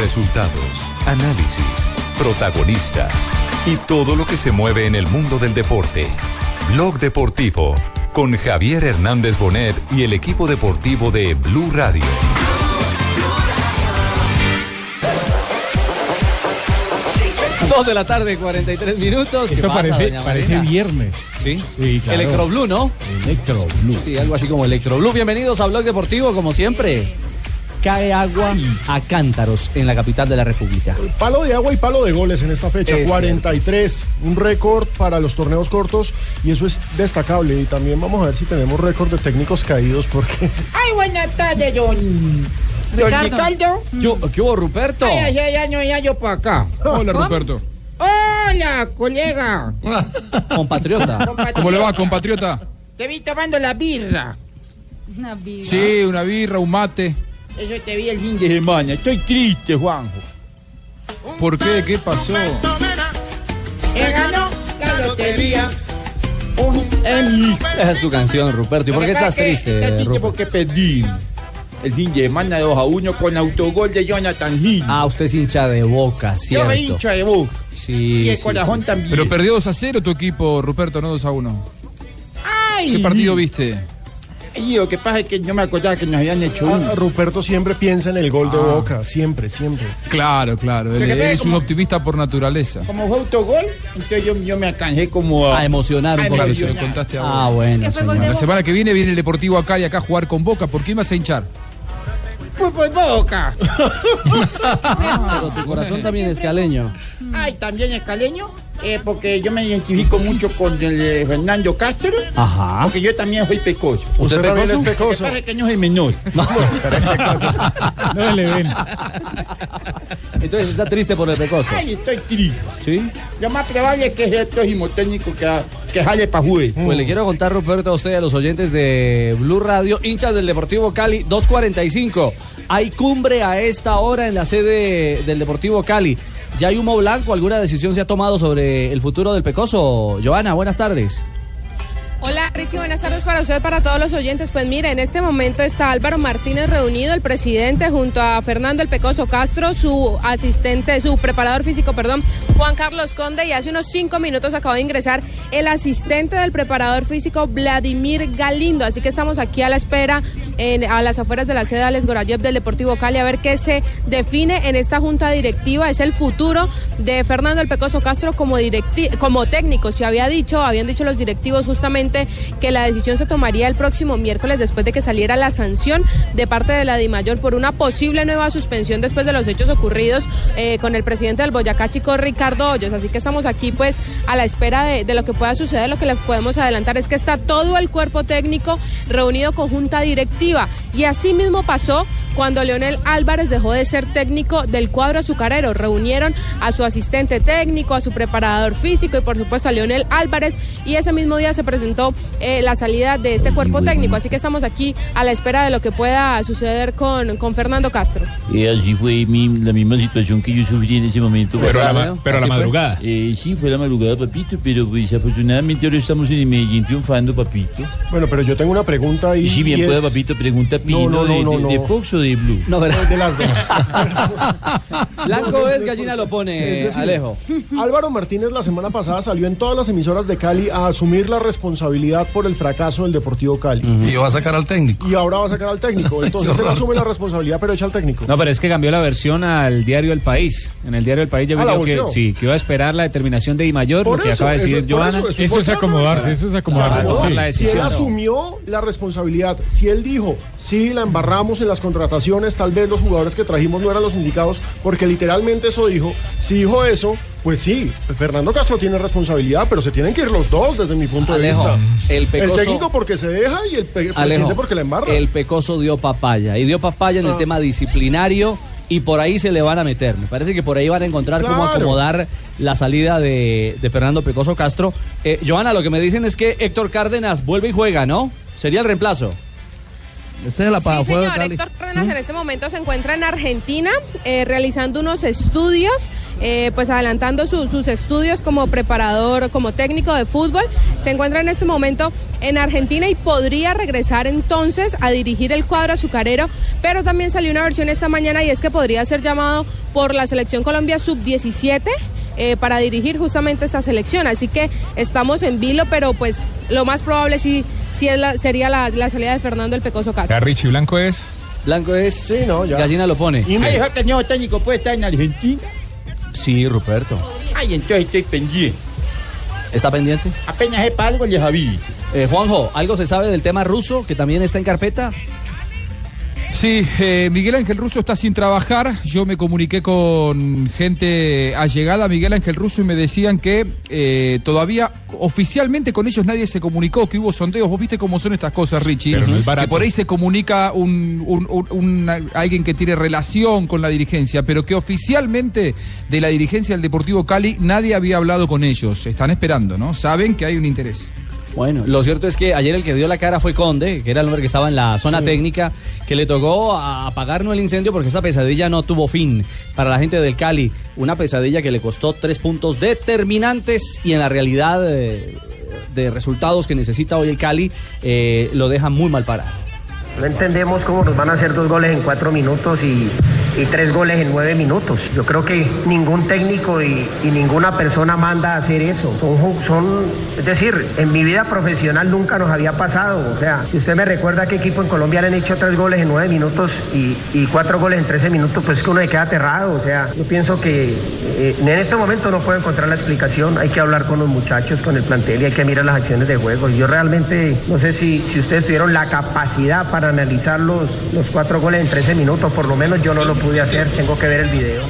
Resultados, análisis, protagonistas y todo lo que se mueve en el mundo del deporte. Blog Deportivo con Javier Hernández Bonet y el equipo deportivo de Blue Radio. Dos de la tarde, 43 minutos. ¿Qué Esto pasa, parece, viernes. ¿Sí? Sí, claro. ¿no? Electroblue. Sí, algo así como Electroblue. Bienvenidos a Blog Deportivo, como siempre. Cae agua a cántaros en la capital de la República. Palo de agua y palo de goles en esta fecha, Es 43, un récord para los torneos cortos y eso es destacable. Y también vamos a ver si tenemos récord de técnicos caídos porque Ay, buenas tardes, don. Don Ricardo. ¿Qué, qué hubo, Ruperto? Ay, ay, ay, no, ya yo por acá. Hola, Ruperto. Hola, colega. Compatriota. ¿Cómo le va, compatriota? Te vi tomando la birra. Sí, una birra, un mate. Eso te vi el fin de semana. Estoy triste, Juanjo. ¿Por qué? ¿Qué pasó? He ganó la lotería. Un Emmy. Esa es tu canción, Ruperto. ¿Y por qué estás triste, Estoy triste Ruperto? porque perdí. El fin de semana 2 a 1 con autogol de Jonathan Hill. Ah, usted es hincha de boca, yo ¿cierto? me hincha de boca. Sí, Y el sí, corazón sí. también. Pero perdió 2 a 0 tu equipo, Ruperto, no 2 a 1. Ay, ¿Qué partido viste? Y lo que pasa es que yo me acordaba que nos habían hecho ah, uno. Ruperto siempre piensa en el gol de Boca, siempre, siempre. Claro, claro. Él, que es un como- optimista por naturaleza. Como fue autogol, entonces yo, yo me alcancé como A emocionar un a poco. Claro, se lo contaste Ah, ahora. bueno, señor. La semana que viene viene el Deportivo acá y acá a jugar con Boca. ¿Por qué me vas a hinchar? Pues por boca. Pero tu corazón también es caleño. Ay, también es caleño, eh, porque yo me identifico mucho con el eh, Fernando Castro, Ajá. porque yo también soy pecoso. ¿Usted Usted también pecoso? es Lo que pecoso. pasa es que no soy menor. No le ven. Entonces está triste por el pecoso. Ay, estoy triste. ¿Sí? Lo más probable es que es el próximo técnico que, que jale para jugar. Pues le quiero contar, Ruperto, a usted y a los oyentes de Blue Radio, hinchas del Deportivo Cali, 245. Hay cumbre a esta hora en la sede del Deportivo Cali. ¿Ya hay humo blanco? ¿Alguna decisión se ha tomado sobre el futuro del Pecoso? Joana, buenas tardes. Hola Richie, buenas tardes para usted, para todos los oyentes. Pues mira, en este momento está Álvaro Martínez reunido, el presidente, junto a Fernando El Pecoso Castro, su asistente, su preparador físico, perdón, Juan Carlos Conde, y hace unos cinco minutos acaba de ingresar el asistente del preparador físico, Vladimir Galindo. Así que estamos aquí a la espera, a las afueras de la sede Alex Gorayev del Deportivo Cali, a ver qué se define en esta junta directiva. Es el futuro de Fernando El Pecoso Castro como, como técnico. Se había dicho, habían dicho los directivos justamente que la decisión se tomaría el próximo miércoles después de que saliera la sanción de parte de la DIMAYOR por una posible nueva suspensión después de los hechos ocurridos eh, con el presidente del Boyacá Chico, Ricardo Hoyos. Así que estamos aquí pues a la espera de, de lo que pueda suceder. Lo que les podemos adelantar es que está todo el cuerpo técnico reunido con junta directiva. Y así mismo pasó cuando Leonel Álvarez dejó de ser técnico del cuadro azucarero. Reunieron a su asistente técnico, a su preparador físico y por supuesto a Leonel Álvarez y ese mismo día se presentó eh, la salida de este cuerpo técnico. Así que estamos aquí a la espera de lo que pueda suceder con, con Fernando Castro. Eh, así fue mi- la misma situación que yo sufrí en ese momento. Pero a la, pero a la madrugada. Eh, sí, fue la madrugada, papito, pero pues afortunadamente ahora estamos en Medellín triunfando, papito. Bueno, pero yo tengo una pregunta. Y si bien y pueda, es papito, pregunta Pino no, no, de, no, de- no. de Fox o de Blue. No, ¿verdad? de las dos. Blanco es, gallina lo pone, decir, Alejo. Álvaro Martínez la semana pasada salió en todas las emisoras de Cali a asumir la responsabilidad por el fracaso del Deportivo Cali. Y va a sacar al técnico. Y ahora va a sacar al técnico. Entonces él asume la responsabilidad, pero echa al técnico. No, pero es que cambió la versión al diario El País. En el diario El País ya Ah, dijo que volteó. sí, que iba a esperar la determinación de Di Mayor, Por lo que eso, acaba de decir Joana. eso, eso Eso es acomodarse, o eso es se acomodarse. la Si él asumió la responsabilidad, si él dijo, sí, la embarramos en las contrataciones, tal vez los jugadores que trajimos no eran los indicados, porque literalmente eso dijo, si dijo eso, pues sí, Fernando Castro tiene responsabilidad, pero se tienen que ir los dos desde mi punto Alejo, de vista. el Pecoso- técnico porque se deja y el, pe- presidente porque la embarra. el Pecoso dio papaya. Y dio papaya en el Ah. tema disciplinario. Y por ahí se le van a meter. Me parece que por ahí van a encontrar cómo acomodar la salida de, de Fernando Pecoso Castro. Eh, Joana, lo que me dicen es que Héctor Cárdenas vuelve y juega, ¿no? Sería el reemplazo. Ese es el Sí, de señor. Héctor Cárdenas en este momento se encuentra en Argentina eh, realizando unos estudios, eh, pues adelantando su- sus estudios como preparador, como técnico de fútbol. Se encuentra en este momento en Argentina y podría regresar entonces a dirigir el cuadro azucarero, pero también salió una versión esta mañana y es que podría ser llamado por la selección Colombia sub-17 eh, para dirigir justamente esta selección. Así que estamos en vilo, pero pues lo más probable sí, sí es la- sería la, la salida de Fernando el Pecoso Castro. Ya Richie Blanco es. Blanco es. Sí, no, ya. Gallina lo pone. Y me dijo que el nuevo técnico puede estar en Argentina. Sí, Ruperto. Ay, entonces estoy pendiente. ¿Está pendiente? Apenas sepa algo, le Javi. Eh, Juanjo, ¿algo se sabe del tema ruso que también está en carpeta? Sí, eh, Miguel Ángel Russo está sin trabajar. Yo me comuniqué con gente allegada a Miguel Ángel Russo y me decían que eh, todavía oficialmente con ellos nadie se comunicó, que hubo sondeos. Vos viste cómo son estas cosas, Richie. Pero no que por ahí se comunica un, un- un- un- alguien que tiene relación con la dirigencia, pero que oficialmente de la dirigencia del Deportivo Cali nadie había hablado con ellos. Están esperando, ¿no? Saben que hay un interés. Bueno, lo cierto es que ayer el que dio la cara fue Conde, que era el hombre que estaba en la zona técnica, que le tocó a- apagar no el incendio porque esa pesadilla no tuvo fin para la gente del Cali. Una pesadilla que le costó tres puntos determinantes y en la realidad eh, de resultados que necesita hoy el Cali eh, lo deja muy mal parado. No entendemos cómo nos van a hacer dos goles en cuatro minutos y, y tres goles en nueve minutos. Yo creo que ningún técnico y, ninguna persona manda a hacer eso. Son, es decir, en mi vida profesional nunca nos había pasado. O sea, si usted me recuerda qué equipo en Colombia le han hecho tres goles en nueve minutos y, cuatro goles en trece minutos, pues es que uno se queda aterrado. O sea, yo pienso que eh, en este momento no puedo encontrar la explicación. Hay que hablar con los muchachos, con el plantel y hay que mirar las acciones de juego. Yo realmente no sé si, ustedes tuvieron la capacidad para analizar los, los cuatro goles en 13 minutos. Por lo menos yo no lo pude hacer. Tengo que ver el video.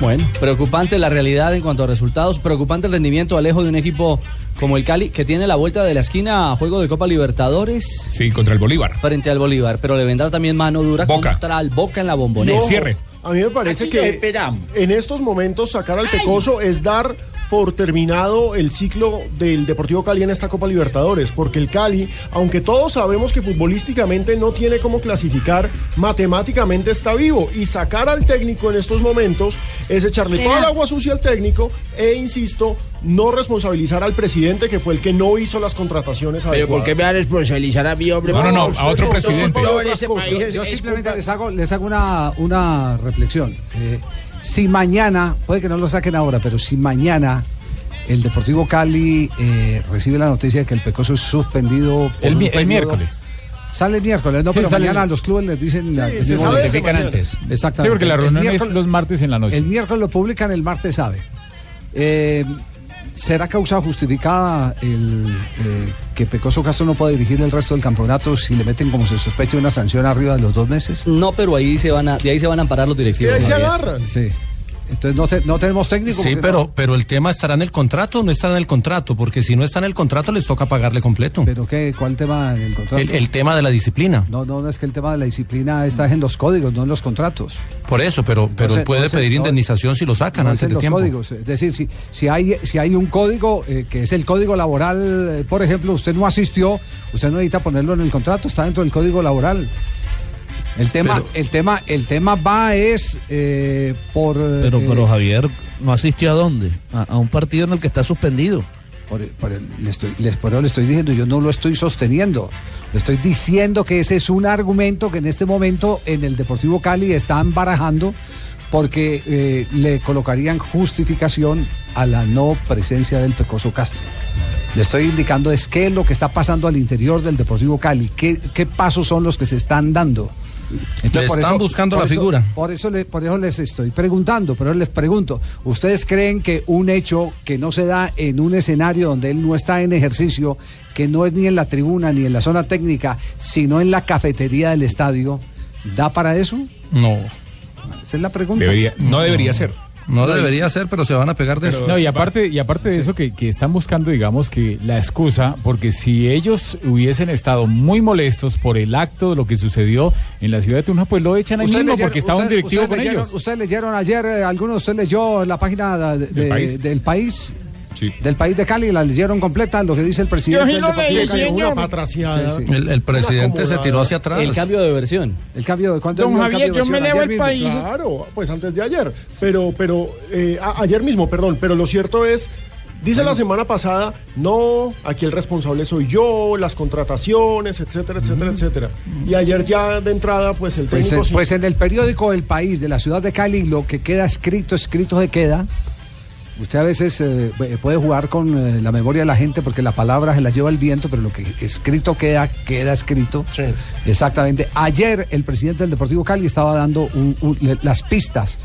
Bueno, preocupante la realidad en cuanto a resultados, preocupante el rendimiento Alejo de un equipo como el Cali que tiene la vuelta de la esquina a juego de Copa Libertadores. Sí, contra el Bolívar. Frente al Bolívar, pero le vendrá también mano dura Boca. contra el Boca en la bombonera. No, A mí me parece que esperamos. en estos momentos sacar al Pecoso es dar por terminado el ciclo del Deportivo Cali en esta Copa Libertadores, porque el Cali, aunque todos sabemos que futbolísticamente no tiene cómo clasificar, matemáticamente está vivo y sacar al técnico en estos momentos es echarle toda el agua sucia al técnico e insisto, no responsabilizar al presidente que fue el que no hizo las contrataciones Pero ¿por qué me va a responsabilizar a mí, hombre? No, no, no, usted a otro no, presidente. Yo, simplemente les hago, les hago una, una reflexión. Eh, si mañana, puede que no lo saquen ahora, pero si mañana el Deportivo Cali eh, recibe la noticia de que el Pecoso es suspendido por El, miércoles. Sale el miércoles, no, Sí, pero mañana a los clubes les dicen... la- se desde notifican antes. Exactamente. Sí, porque la reunión es los martes en la noche. El miércoles lo publican, el martes sabe. Eh, ¿Será causa justificada el eh, que Pecoso Castro no pueda dirigir el resto del campeonato si le meten como se sospecha una sanción arriba de los dos meses? No, pero ahí se van a, de ahí se van a amparar los directivos. ahí se agarran. Sí. Entonces no, te- no tenemos técnico. Sí, pero, no- pero el tema estará en el contrato o no estará en el contrato, porque si no está en el contrato les toca pagarle completo. ¿Pero qué? ¿Cuál tema en el contrato? El, el tema de la disciplina. No, no, no es que el tema de la disciplina está en los códigos, no en los contratos. Por eso, pero, pero puede no pedir indemnización si lo sacan antes de los tiempo. códigos. Es decir, si, si, hay, si hay un código, eh, que es el código laboral, eh, por ejemplo, usted no asistió, usted no necesita ponerlo en el contrato, está dentro del código laboral. El tema, Pero- el tema, el tema va es eh, por. Pero, eh, pero Javier, ¿no asistió a dónde? A, a un partido en el que está suspendido. Por, por el- le estoy, les, por eso le estoy diciendo, yo no lo estoy sosteniendo. Le estoy diciendo que ese es un argumento que en este momento en el Deportivo Cali están barajando porque eh, le colocarían justificación a la no presencia del Pecoso Castro. Le estoy indicando es qué es lo que está pasando al interior del Deportivo Cali, qué, qué pasos son los que se están dando. Le están buscando por la figura. Por eso, le- por eso les estoy preguntando, pero les pregunto, ¿ustedes creen que un hecho que no se da en un escenario donde él no está en ejercicio, que no es ni en la tribuna ni en la zona técnica, sino en la cafetería del estadio, da para eso? No, Esa es la pregunta. Debería, no debería ser. No debería ser, pero se van a pegar de eso. No, y aparte, y aparte de eso que, que están buscando, digamos, que la excusa, porque si ellos hubiesen estado muy molestos por el acto de lo que sucedió en la ciudad de Tunja, pues lo echan ahí mismo leyeron- porque estaba un directivo con leyeron- ellos. Ustedes leyeron ayer, eh, alguno de ustedes leyó en la página de- de- País? del país del país de Cali. La leyeron completa, lo que dice el presidente sí del lo Deportivo leí, Cali. señor. Una patraciada. Sí, sí. El, el presidente se tiró hacia atrás. El cambio de versión. El cambio de cuánto Don Javier, cambio de yo me versión? leo Ayer el mismo. país. Claro, pues antes de ayer. Pero, pero eh, a- ayer mismo, perdón. Pero lo cierto es, dice la semana pasada, no, aquí el responsable soy yo, las contrataciones, etcétera, etcétera, etcétera. Y ayer ya de entrada, pues el Pues, técnico sí. pues en el periódico El País de la ciudad de Cali, lo que queda escrito, escrito se queda. Usted a veces eh, puede jugar con eh, la memoria de la gente porque la palabra se la lleva el viento, pero lo que escrito queda, queda escrito. Exactamente. Ayer el presidente del Deportivo Cali estaba dando un- un- le- las pistas.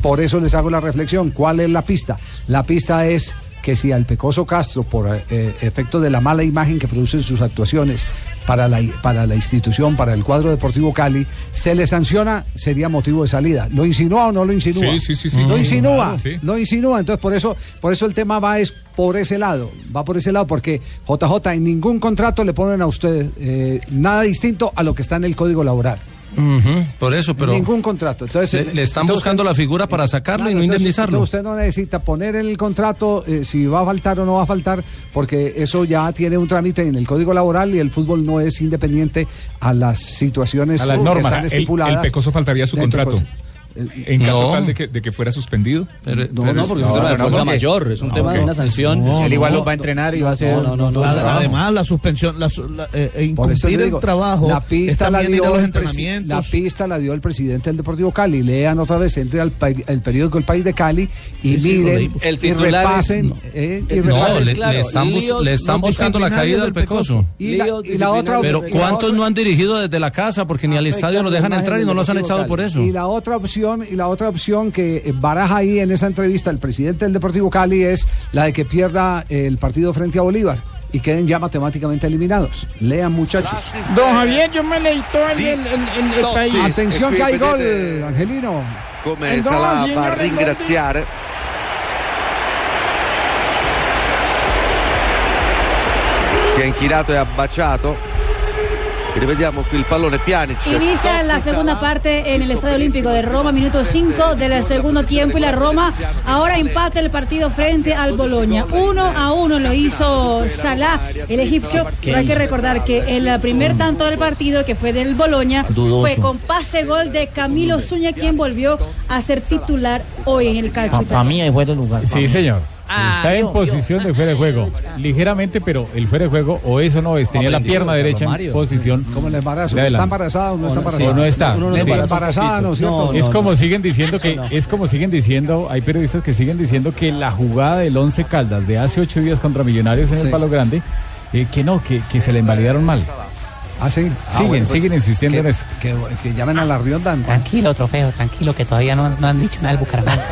Por eso les hago la reflexión. ¿Cuál es la pista? La pista es que si al Pecoso Castro, por eh, efecto de la mala imagen que producen sus actuaciones para la, para la institución, para el cuadro deportivo Cali, se le sanciona, sería motivo de salida. ¿Lo insinúa o no lo insinúa? Sí, sí, sí, sí. Lo Mm, insinúa, sí. lo insinúa. Entonces, por eso, por eso el tema va es por ese lado. Va por ese lado, porque JJ en ningún contrato le ponen a usted eh, nada distinto a lo que está en el código laboral. Por eso, pero ningún contrato. Entonces, le, le están entonces buscando usted- la figura para sacarlo y no entonces- indemnizarlo. entonces usted no necesita poner en el contrato eh, si va a faltar o no va a faltar, porque eso ya tiene un trámite en el Código Laboral y el fútbol no es independiente a las situaciones A las que normas. están El- estipuladas. El, Pecoso faltaría a su contrato. En caso No. tal de que, de que fuera suspendido. No, no, porque es un tema de fuerza mayor, es un tema de una sanción. No, Él igual no, los va a entrenar y va a ser. no, No, no, no. Ad- no. Además, la suspensión, la, eh, eh, incumplir el trabajo la pista la ir dio a los entrenamientos. la pista la dio el presidente del Deportivo Cali. Lean otra vez, entre al el periódico El País de Cali y Sí, lo miren. El y es- no. eh, y No, repasen. es le, claro, le están, líos le están no buscando la caída del pecoso. Y la, líos y la otra, Pero ¿cuántos no han dirigido desde la casa? Porque ni al estadio los dejan entrar y no los han echado por eso. Y la otra opción, y la otra opción que eh, baraja ahí en esa entrevista el presidente del Deportivo Cali es la de que pierda el partido frente a Bolívar y queden ya matemáticamente eliminados. Lean muchachos. Don Javier, yo me leí todo el, el, el- el- el país. Atención que hay gol, Angelino. come Eh, no, Salah va a ringraziare si è inchinato e ha baciato rivediamo qui il pallone Pjanic Inicia la segunda parte en el Estadio Olímpico de Roma, minuto 5 del segundo tiempo y la Roma ahora empata el partido frente al Boloña. Uno a uno lo hizo Salah, el egipcio, pero hay que recordar que el primer tanto del partido que fue del Boloña Dudoso. fue con pase gol de Camilo Zúñiga quien volvió a ser titular hoy en el calcio. Para mí ahí fue el lugar. Sí, mí. señor. Ah, Está en yo, posición de fuera de juego. Ligeramente, pero el fuera de juego, o eso no es, tenía la Aprendido, pierna derecha en posición. ¿Cómo el embarazo? ¿Está embarazada o no está no- embarazada? O no está. Uno no Sí. embarazada, ¿no es cierto? Es no, como no. siguen diciendo que, no. es como siguen diciendo, hay periodistas que siguen diciendo que la jugada del Once Caldas de hace ocho días contra Millonarios en Sí. el Palo Grande, eh, que no, que, que se le invalidaron mal. Ah, sí. Ah, Siguen, bueno, pues, siguen insistiendo que, en eso. Que, que llamen a la Rionda. Tranquilo, trofeo, tranquilo, que todavía no, no han dicho nada del Bucaramanga.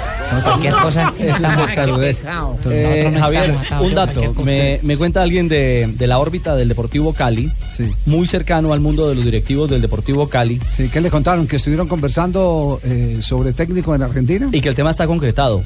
Cualquier cosa. Es una testarudez. Eh, Javier, un dato. Me, me cuenta alguien de, de la órbita del Deportivo Cali, Sí. muy cercano al mundo de los directivos del Deportivo Cali, Sí, ¿qué le contaron? ¿Que estuvieron conversando eh, sobre técnico en Argentina? y que el tema está concretado.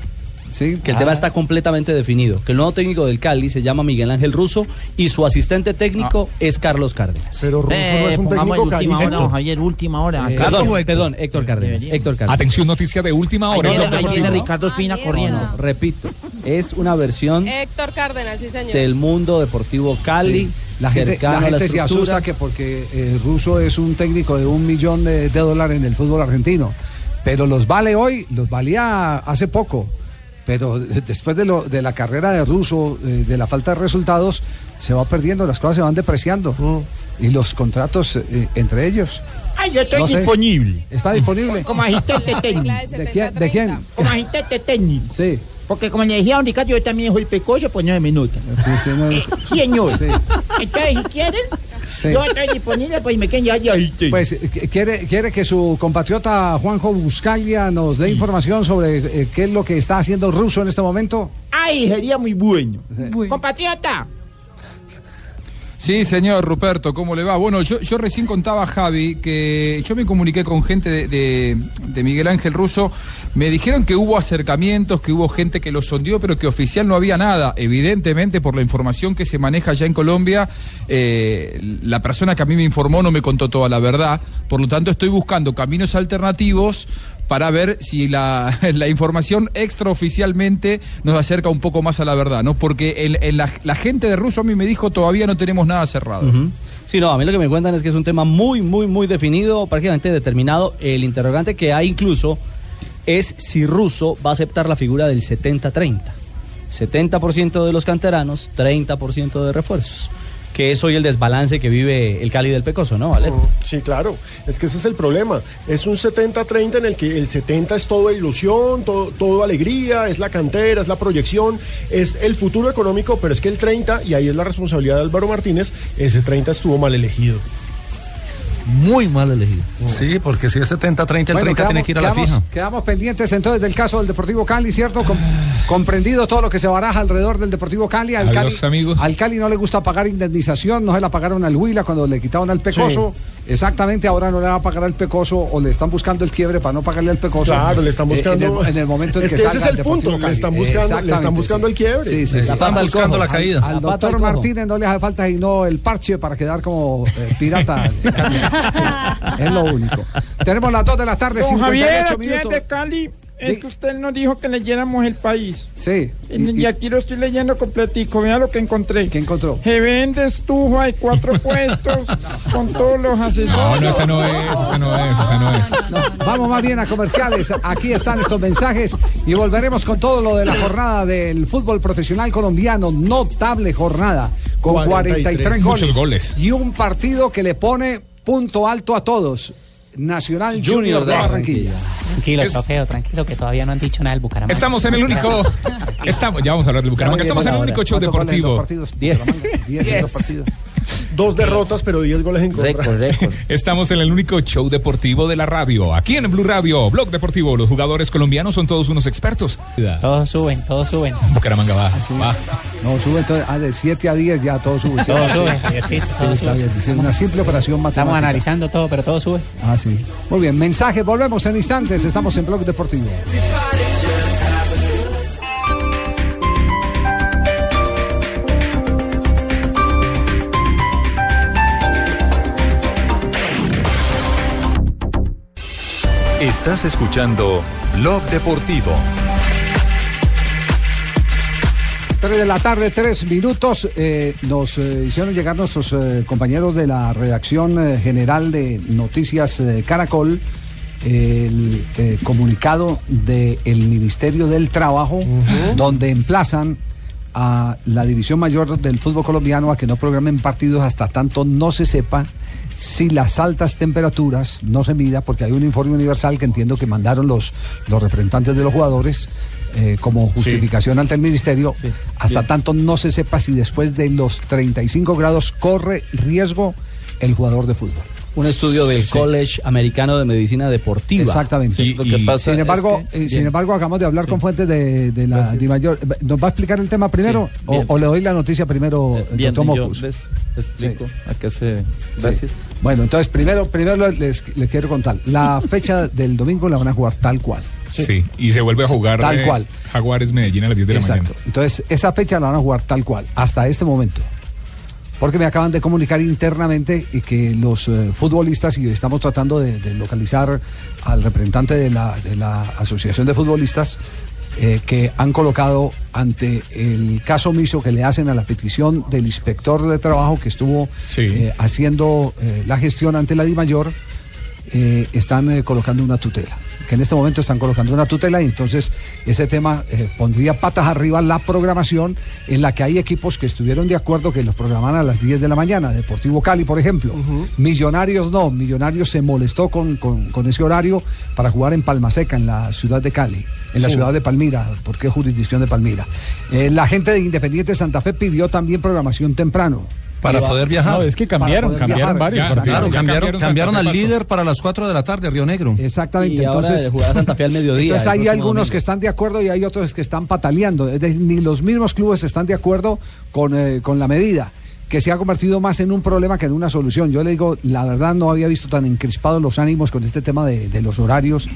Sí. que el Ah. tema está completamente definido, que el nuevo técnico del Cali se llama Miguel Ángel Russo y su asistente técnico es Carlos Cárdenas. Pero Russo no Eh, es un pongamos técnico última hora, don Javier, última hora. Eh, perdón, Héctor. perdón, Héctor Cárdenas, Héctor Cárdenas. Atención, noticia de última Ahí hora. viene, ahí viene. Ricardo Espina corriendo. No, repito, es una versión Héctor Cárdenas, sí, señor. del mundo deportivo Cali, La gente, la la se asusta que porque eh, Russo es un técnico de un millón de, de dólares en el fútbol argentino. Pero los vale hoy, los valía hace poco. Pero de- después de, lo, de la carrera de Russo, eh, de la falta de resultados, se va perdiendo, las cosas se van depreciando. Y los contratos eh, entre ellos. Ay, yo estoy No sé. disponible. ¿Está disponible? Como asistente técnico. ¿De quién? ¿De quién? Como asistente técnico. Sí. Porque como le decía a don Ricardo, yo también soy pecoso, pues nueve minutos. Sí, no- Eh, señor. Sí. Entonces, si quieren, Sí. yo estoy disponible, pues me ya ahorita. Pues eh, quiere, quiere que su compatriota Juanjo Buscaglia nos dé información sobre eh, qué es lo que está haciendo Russo en este momento. Ay, sería muy bueno. Compatriota. Sí, señor Ruperto, ¿cómo le va? Bueno, yo, yo recién contaba Javi que yo me comuniqué con gente de, Miguel Ángel Russo. Me dijeron que hubo acercamientos, que hubo gente que lo sondeó, pero que oficial no había nada. Evidentemente, por la información que se maneja allá en Colombia, eh, la persona que a mí me informó no me contó toda la verdad. Por lo tanto, estoy buscando caminos alternativos para ver si la, información extraoficialmente nos acerca un poco más a la verdad, ¿no? Porque en la, gente de Russo a mí me dijo todavía no tenemos nada cerrado. Ujú. Sí, no, a mí lo que me cuentan es que es un tema muy, muy, muy definido, prácticamente determinado. El interrogante que hay incluso es si Russo va a aceptar la figura del 70-30. 70% de los canteranos, 30% de refuerzos. Que es hoy el desbalance que vive el Cali del Pecoso, ¿no, Vale? Sí, claro. Es que ese es el problema. Es un 70-30 en el que el 70 es todo ilusión, todo, todo alegría, es la cantera, es la proyección, es el futuro económico, pero es que el 30, y ahí es la responsabilidad de Álvaro Martínez, ese 30 estuvo mal elegido. Muy mal elegido. Sí, porque si es 70-30, el 30 Bueno, tiene que ir a la quedamos- fija. Quedamos pendientes entonces del caso del Deportivo Cali, ¿cierto? Com- comprendido todo lo que se baraja alrededor del Deportivo Cali. Al Adiós, Cali, amigos. Al Cali no le gusta pagar indemnización, no se la pagaron al Huila cuando le quitaron al Pecoso. Exactamente, ahora no le va a pagar al Pecoso o le están buscando el quiebre para no pagarle al Pecoso. Claro, le están Eh, buscando- en, el, en el momento en Es que, que ese salga es el Deportivo punto, le Cali. están buscando- le están buscando sí. el quiebre. Sí, sí, Le están buscando la caída. Al, La doctor. Martínez no le hace falta sino el parche para quedar como eh, pirata. Sí, es lo único. Tenemos las 2 de la tarde, Don 58 Javier, minutos. desde Cali, es que usted nos dijo que leyéramos el país. Sí. Y, y aquí lo estoy leyendo completico. Vea lo que encontré. ¿Qué encontró? Se vende estufa de cuatro puestos con todos los asesores. No, no, esa no es, esa no es, esa no es. Vamos más bien a comerciales. Aquí están estos mensajes y volveremos con todo lo de la jornada del fútbol profesional colombiano. Notable jornada con 43, 43 goles. Goles. Y un partido que le pone punto alto a todos. Nacional Junior, de Barranquilla. Tranquilo, Es- trofeo, tranquilo, que todavía no han dicho nada del Bucaramanga. Estamos en el único. Estamos, ya vamos a hablar de Bucaramanga. Estamos en el único show ¿Cuántos goles en dos deportivo. partidos? Diez. Diez en dos derrotas, pero 10 goles en contra. Estamos en el único show deportivo de la radio. Aquí en Blue Radio, Blog Deportivo. Los jugadores colombianos son todos unos expertos. Todos suben, todos suben. Bucaramanga va. va. No, sube entonces, ah, de 7 a 10 ya todo sube. Todo sube, sí, todo. Es una simple operación matemática. Estamos analizando todo, pero todo sube. Ah, sí. Muy bien, mensaje, volvemos en instantes. Estamos en Blog Deportivo. Estás escuchando Blog Deportivo. 3 de la tarde, 3 minutos. eh, nos eh, hicieron llegar nuestros eh, compañeros de la redacción eh, general de Noticias eh, Caracol el eh, comunicado del Ministerio del Trabajo, donde emplazan a la división mayor del fútbol colombiano a que no programen partidos hasta tanto no se sepa si las altas temperaturas no se mida, porque hay un informe universal que entiendo que mandaron los, los representantes de los jugadores eh, como justificación ante el ministerio, hasta tanto no se sepa si después de los 35 grados corre riesgo el jugador de fútbol. Un estudio del College Americano de Medicina Deportiva. Exactamente. Sí, lo que pasa sin es embargo, que- eh, sin embargo, acabamos de hablar con fuentes de, de la Dimayor. ¿Nos va a explicar el tema primero Sí, o, bien. o le doy la noticia primero, eh, Bien, doctor yo les explico Sí. a qué se... Sí. Gracias. Bueno, entonces primero, primero les, les quiero contar. La fecha del domingo la van a jugar tal cual. Sí. y se vuelve a Sí, jugar tal eh, cual. Jaguares Medellín a las 10 de la Exacto. mañana. Entonces, esa fecha la van a jugar tal cual, hasta este momento. Porque me acaban de comunicar internamente y que los eh, futbolistas, y estamos tratando de, de localizar al representante de la, de la Asociación de Futbolistas, eh, que han colocado ante el caso omiso que le hacen a la petición del inspector de trabajo que estuvo eh, haciendo la gestión ante la DIMAYOR, están colocando una tutela. Que en este momento están colocando una tutela y entonces ese tema eh, pondría patas arriba la programación en la que hay equipos que estuvieron de acuerdo que los programaran a las 10 de la mañana. Deportivo Cali, por ejemplo. Millonarios no. Millonarios se molestó con, con- con ese horario para jugar en Palmaseca, en la ciudad de Cali, en la Sí. ciudad de Palmira. ¿Por qué jurisdicción de Palmira? Eh, la gente de Independiente Santa Fe pidió también programación temprano. Para poder viajar. No, es que cambiaron, cambiaron viajar. varios. Claro, cambiaron, cambiaron al líder para las 4 de la tarde, Río Negro. Exactamente. Y ahora entonces, de jugar a Santa Fe al mediodía, Entonces hay algunos domingo. que están de acuerdo y hay otros que están pataleando. Es decir, ni los mismos clubes están de acuerdo con, eh, con la medida que se ha convertido más en un problema que en una solución. Yo le digo, la verdad no había visto tan encrispados los ánimos con este tema de, de los horarios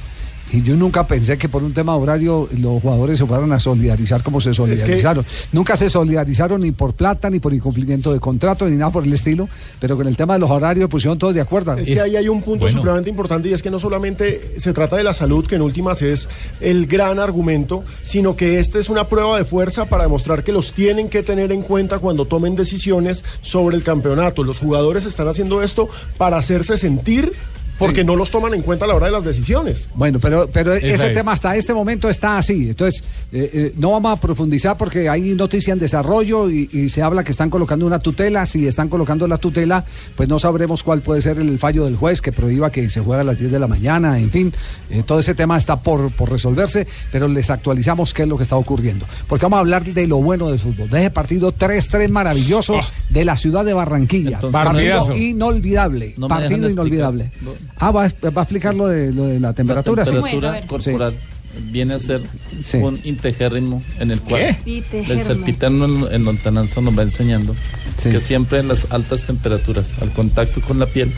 Y yo nunca pensé que por un tema horario los jugadores se fueran a solidarizar como se solidarizaron. Nunca se solidarizaron ni por plata, ni por incumplimiento de contrato, ni nada por el estilo, pero con el tema de los horarios pusieron todos de acuerdo. Es que ahí hay un punto supremamente importante y es que no solamente se trata de la salud, que en últimas es el gran argumento, sino que esta es una prueba de fuerza para demostrar que los tienen que tener en cuenta cuando tomen decisiones sobre el campeonato. Los jugadores están haciendo esto para hacerse sentir porque no los toman en cuenta a la hora de las decisiones. Bueno, pero, pero ese es. tema hasta este momento está así. Entonces, eh, eh, no vamos a profundizar porque hay noticia en desarrollo y, y se habla que están colocando una tutela. Si están colocando la tutela, pues no sabremos cuál puede ser el fallo del juez que prohíba que se juegue a las 10 de la mañana. En fin, eh, todo ese tema está por, por resolverse, pero les actualizamos qué es lo que está ocurriendo. Porque vamos a hablar de lo bueno del fútbol. De ese partido 3-3 maravilloso de la ciudad de Barranquilla. Entonces- partido inolvidable. No partido inolvidable. Ah, ¿va, a- va a explicar lo de, lo de la temperatura? sí? temperatura Sí. corporal viene a ser un integérrimo en el cual ¿Qué? el serpiterno en, en lontananza nos va enseñando que siempre en las altas temperaturas, al contacto con la piel,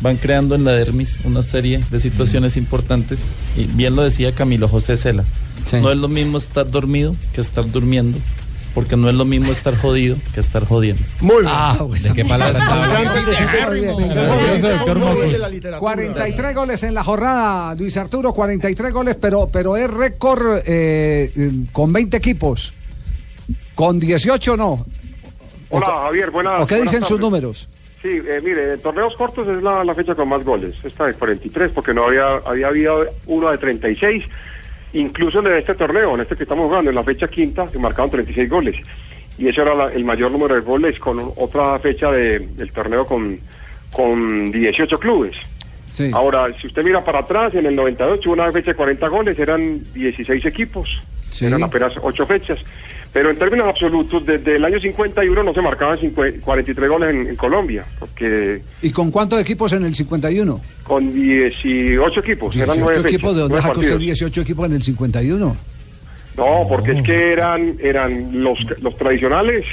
van creando en la dermis una serie de situaciones importantes. Y bien lo decía Camilo José Cela. No es lo mismo estar dormido que estar durmiendo. Porque no es lo mismo estar jodido que estar jodiendo. Muy bien. Ah, bueno. ¿De qué palabra está hablando? Gracias, doctor Mocos. 43 goles en la jornada, Luis Arturo, 43 goles, pero, pero es récord eh, con 20 equipos. Con 18 no. Hola Javier, buenas ¿O qué buenas dicen sus tardes. números? Sí, eh, mire, en torneos cortos es la, la fecha con más goles, esta de 43, porque no había, había habido uno de 36, incluso en este torneo, en este que estamos jugando, en la fecha quinta, se marcaron 36 goles, y eso era la- el mayor número de goles con otra fecha de- del torneo con, con 18 clubes. Ahora, si usted mira para atrás, en el 98 hubo una fecha de 40 goles, eran 16 equipos, Sí. eran apenas 8 fechas. Pero en términos absolutos, desde el año 51 no se marcaban 50 43 goles en, en Colombia, porque ¿Y con cuántos equipos en el 51? con 18 equipos, eran 9 18 fechas. equipos, ¿de dónde sacó usted partidos. 18 equipos en el 51? No, porque es que eran eran los, los tradicionales,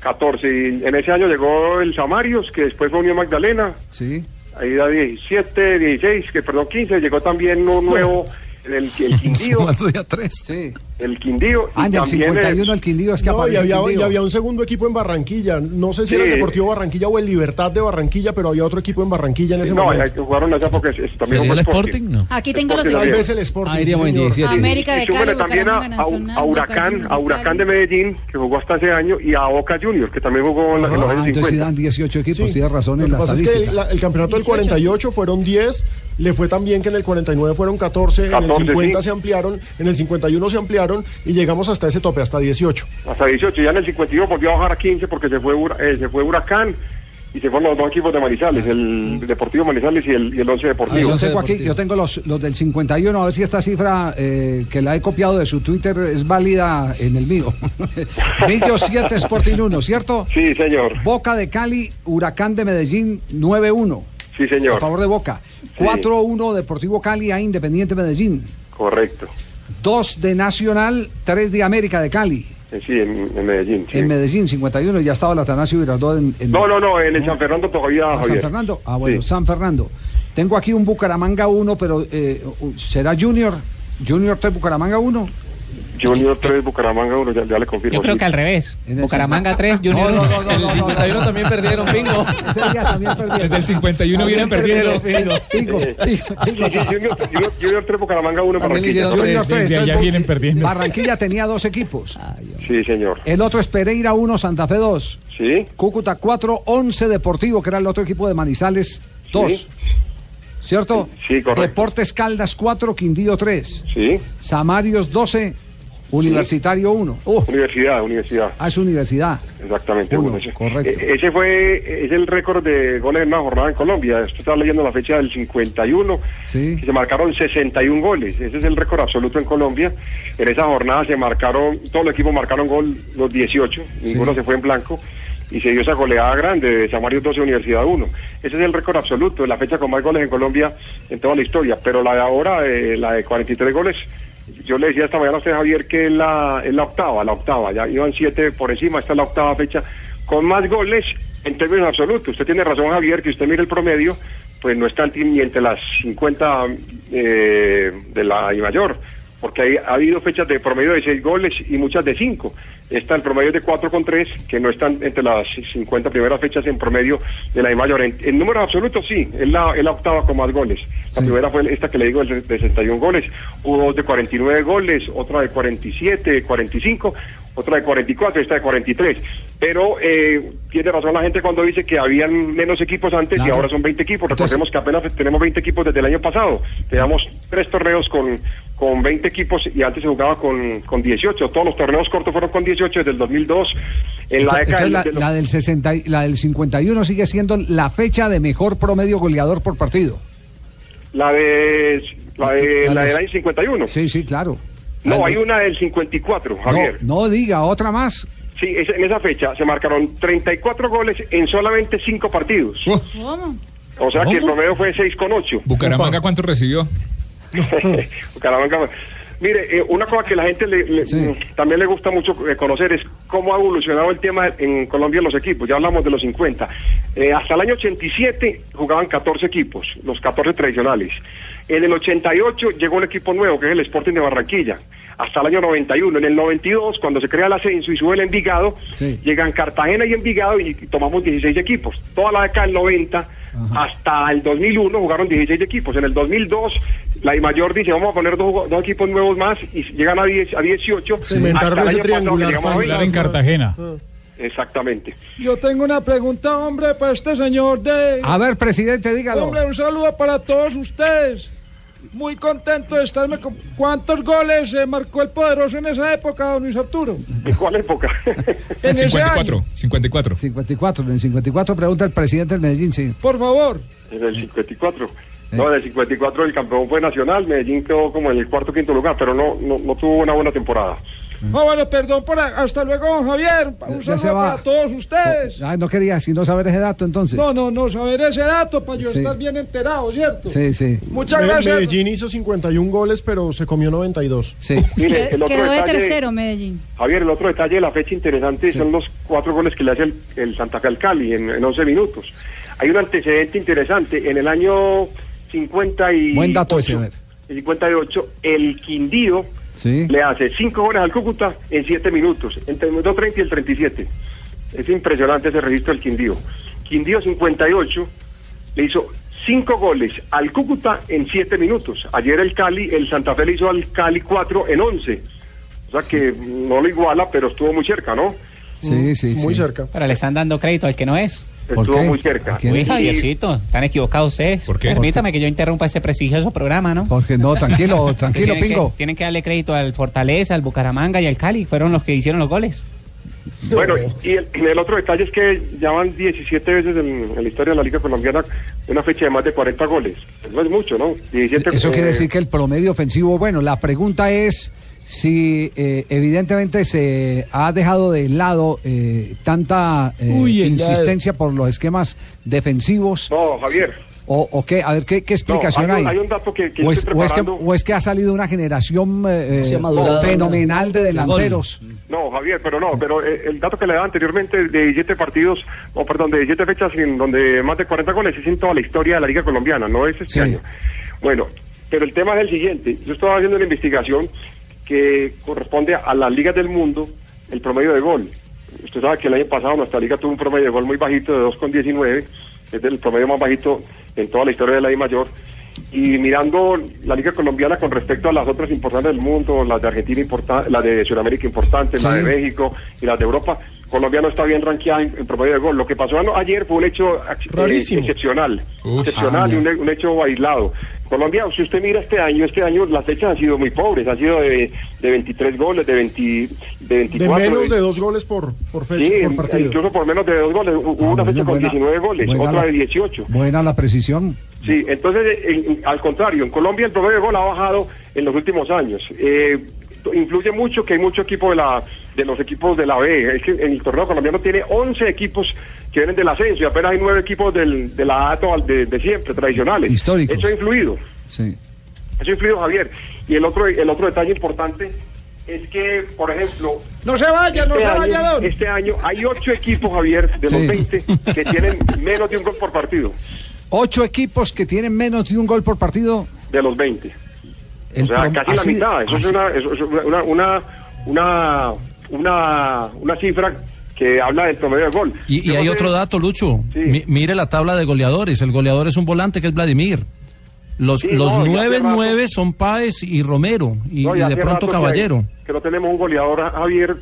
14. Y en ese año llegó el Samarios, que después fue Unión Magdalena. Sí. Ahí da 17, 16, que perdón, 15. Llegó también uno nuevo, el, el Quindío. Sí. El Quindío. Ah, y en el también 51 el Quindío es que No, y el había, Quindío. y había un segundo equipo en Barranquilla. No sé si Sí. era el Deportivo Barranquilla o el Libertad de Barranquilla, pero había otro equipo en Barranquilla en ese no, momento. que jugaron allá porque es- también ¿Sería fue el Sporting. Sporting? Aquí tengo los Sporting Tal también. vez el Sporting. Ah, sí, iríamos en señor. 17. América de Y súmele Cali, también a, a- a Nacional, Boca Huracán, a de Huracán de Medellín, que jugó hasta ese año, y a Boca Juniors, que también jugó en, la- en los Ah, años entonces sí 50. dan 18 equipos, Sí. tienes razón Lo en la pasa es que estadística. el, la- el campeonato del 48 fueron 10, le fue también que en el 49 fueron 14, en 14, el 50 sí. se ampliaron, en el 51 se ampliaron y llegamos hasta ese tope, hasta 18. Hasta 18, ya en el 52 volvió a bajar a 15 porque se fue, eh, se fue Huracán y se fueron los dos equipos de Manizales, el Deportivo Manizales y el, y el Once Ah, Deportivo. yo tengo aquí, yo tengo los, los del 51, a ver si esta cifra eh, que la he copiado de su Twitter es válida en el mío. Millo 7 Sporting 1, ¿cierto? Sí, señor. Boca de Cali, Huracán de Medellín 9-1. Sí, señor. A favor de Boca. 4-1 Deportivo Cali a Independiente Medellín. Correcto. 2 de Nacional, 3 de América de Cali. Eh, Sí, en, en Medellín. sí. En Medellín 51 ya estaba el Atanasio Girardot en, en- No, no, no, en el San Fernando todavía, ¿A San. Fernando? Ah, bueno, Sí. San Fernando. Tengo aquí un Bucaramanga 1, pero eh, ¿será Junior? ¿Junior 3 Bucaramanga 1? Junior 3, Bucaramanga 1, ya, ya le confirmo. Yo creo sí. que al revés. Bucaramanga 3, No, Junior no, no, 1. no, no, El no, 51 también perdieron, pingo. También perdieron. Desde el 51 vienen perdiendo. Pingo, pingo, Sí, pingo, sí, Junior, Junior, Junior 3, Bucaramanga 1, También le Barranquilla. Junior tres, tres, desde allá entonces, vienen perdiendo. Barranquilla tenía dos equipos. Sí, señor. El otro es Pereira 1, Santa Fe 2. Sí. Cúcuta 4, 11 Deportivo, que era el otro equipo de Manizales 2. ¿Cierto? Sí, correcto. Deportes Caldas 4, Quindío 3. Sí. Samarios 12, Universitario 1. Universidad, universidad. Ah, es universidad. Exactamente. Uno, correcto. eh, ese fue es el récord de goles en una jornada en Colombia. Esto está leyendo la fecha del 51. Sí. se marcaron 61 goles. Ese es el récord absoluto en Colombia. En esa jornada se marcaron, todos los equipos marcaron gol los 18, ninguno se fue en blanco. Y se dio esa goleada grande de Samario 12, Universidad 1. Ese es el récord absoluto, la fecha con más goles en Colombia en toda la historia. Pero la de ahora, eh, la de 43 goles, yo le decía esta mañana a usted, Javier, que es la, es la octava, la octava. Ya iban siete por encima, esta es la octava fecha con más goles en términos absolutos. Usted tiene razón, Javier, que usted mire el promedio, pues no están ni entre las 50 eh, de la I mayor, porque hay- ha habido fechas de promedio de 6 goles y muchas de 5. Está el promedio de 4 con 3, que no están entre las 50 primeras fechas en promedio de la I mayor. En, en números absolutos, sí, es la, es la octava con más goles. La primera fue esta que le digo, el de 61 goles. Hubo dos de 49 goles, otra de 47, 45, otra de 44, esta de 43. Pero eh, tiene razón la gente cuando dice que habían menos equipos antes y ahora son 20 equipos. Entonces- Recordemos que apenas tenemos 20 equipos desde el año pasado. Teníamos tres torneos con, con 20 equipos y antes se jugaba con, con 18. Todos los torneos cortos fueron con 18 desde el 2002. En la Entonces, década la, del- de los- la del 60, y- la del 51 sigue siendo la fecha de mejor promedio goleador por partido. la de la de La la de- del año 51. Sí, sí, claro. No, hay una del 54, Javier. No, no diga, otra más. Sí, es- en esa fecha se marcaron 34 goles en solamente 5 partidos. ¿Cómo? O sea que el ¿Cómo? promedio fue 6 con 8. Bucaramanga, ¿cuánto recibió? Bucaramanga. Mire, eh, una cosa que la gente le- le- también le gusta mucho eh, conocer es cómo ha evolucionado el tema en Colombia en los equipos. Ya hablamos de los 50. Eh, hasta el año 87 jugaban 14 equipos, los 14 tradicionales. En el 88 llegó un equipo nuevo, que es el Sporting de Barranquilla. Hasta el año 91. En el 92, cuando se crea el ascenso y sube el Envigado, llegan Cartagena y Envigado y tomamos 16 equipos. Toda la década del 90 hasta el 2001 jugaron 16 equipos. En el 2002 la I mayor dice vamos a poner dos, dos equipos nuevos más y llegan a, 10, a 18. Se inventaron ese triangular 20. en Cartagena. Exactamente. Yo tengo una pregunta, hombre, para este señor de... A ver, presidente, dígalo. Hombre, un saludo para todos ustedes. Muy contento de estarme con... ¿Cuántos goles eh, marcó el poderoso en esa época, don Luis Arturo? ¿En cuál época? En ese 54, 54. 54, en el 54 pregunta el presidente del Medellín, sí. Por favor. En el 54. No, en el 54 el campeón fue Nacional, Medellín quedó como en el cuarto o quinto lugar, pero no, no, no tuvo una buena temporada. Ah, bueno, perdón por... a- Hasta luego, don Javier. Un Ya se saludo va. para todos ustedes. Ah, no quería sino saber ese dato entonces. No, no, no, saber ese dato para yo Sí. estar bien enterado, ¿cierto? Sí, sí. Muchas gracias. Medellín hizo 51 goles, pero se comió 92. Sí. Mire, el otro Quedó de detalle- tercero Medellín. Javier, el otro detalle de la fecha interesante son los cuatro goles que le hace el, el Santa Fe al Cali en, en 11 minutos. Hay un antecedente interesante. En el año 58, Buen dato ese, a ver. el 58, el Quindío Sí. le hace cinco goles al Cúcuta en 7 minutos, entre el minuto 30 y el 37. Es impresionante ese registro del Quindío. Quindío 58 le hizo cinco goles al Cúcuta en 7 minutos. Ayer el Cali, el Santa Fe le hizo al Cali 4 en 11. O sea que no lo iguala, pero estuvo muy cerca, ¿no? Sí, sí, Muy sí. cerca. Pero le están dando crédito al que no es. ¿Por Estuvo qué? muy cerca. Uy, Javiercito, están equivocados ustedes. ¿Por qué? Permítame que yo interrumpa ese prestigioso programa, ¿no? Porque no, tranquilo, tranquilo, tienen Pingo. Que, tienen que darle crédito al Fortaleza, al Bucaramanga y al Cali. Fueron los que hicieron los goles. Bueno, y el, y el otro detalle es que ya van 17 veces en, en la historia de la Liga Colombiana una fecha de más de 40 goles. No es mucho, ¿no? 17, Eso eh, quiere decir que el promedio ofensivo, bueno, la pregunta es si eh, evidentemente se ha dejado de lado eh, tanta eh, Uy, el insistencia por los esquemas defensivos. No, Javier. O, o qué, a ver, ¿qué, qué explicación No, hay hay? un- hay un dato que- que o, es, o es que, preparando. o es que ha salido una generación eh, eh, madurado. fenomenal de delanteros. No, Javier, pero no, pero eh, el dato que le daba anteriormente de 17 partidos, o perdón, de 17 fechas en donde más de 40 goles es en toda la historia de la Liga Colombiana, no es este Sí. año. Bueno, pero el tema es el siguiente. Yo estaba haciendo una investigación que corresponde a las ligas del mundo, el promedio de gol. Usted sabe que el año pasado nuestra liga tuvo un promedio de gol muy bajito de 2,19, es el promedio más bajito en toda la historia de la I mayor. Y mirando la liga colombiana con respecto a las otras importantes del mundo, las de Argentina importante, la de Sudamérica importante, la de Sí. México y las de Europa, Colombia no está bien rankeada en, en promedio de gol. Lo que pasó ayer fue un hecho eh, excepcional, Uf. excepcional Ah, y un, un hecho aislado. Colombia, si usted mira este año, este año las fechas han sido muy pobres, han sido de, de 23 goles, de, 20, de De 24. menos de dos goles por, por fecha, Sí, por partido. incluso por menos de dos goles. Hubo Ah, una bueno, fecha con buena- 19 goles, otra la- de 18. Buena la precisión. Sí, entonces, en- en- al contrario, en Colombia el promedio de gol ha bajado en los últimos años. Eh, influye mucho que hay mucho equipo de la de los equipos de la B. Es que en el torneo colombiano tiene 11 equipos que vienen del ascenso y apenas hay 9 equipos del, de la A toda- de, de siempre, tradicionales. Históricos. Eso ha influido. Sí. Eso ha influido, Javier. Y el otro, el otro detalle importante es que, por ejemplo, No se vaya, no este, se año, vaya, don. este año hay 8 equipos, Javier, de los Sí. 20 que tienen menos de un gol por partido. Ocho equipos que tienen menos de un gol por partido. de los 20. El o sea, casi la mitad. Eso es, así- una, eso es una, una, una, una, una cifra que habla del promedio de gol. Y, hay otro dato, Lucho. Mi- mire la tabla de goleadores. El goleador es un volante que es Vladimir. Los, Sí, los no, nueve, nueve son Páez y Romero. Y, No, y ya de pronto que Caballero. hay- Que, no tenemos un goleador, Javier,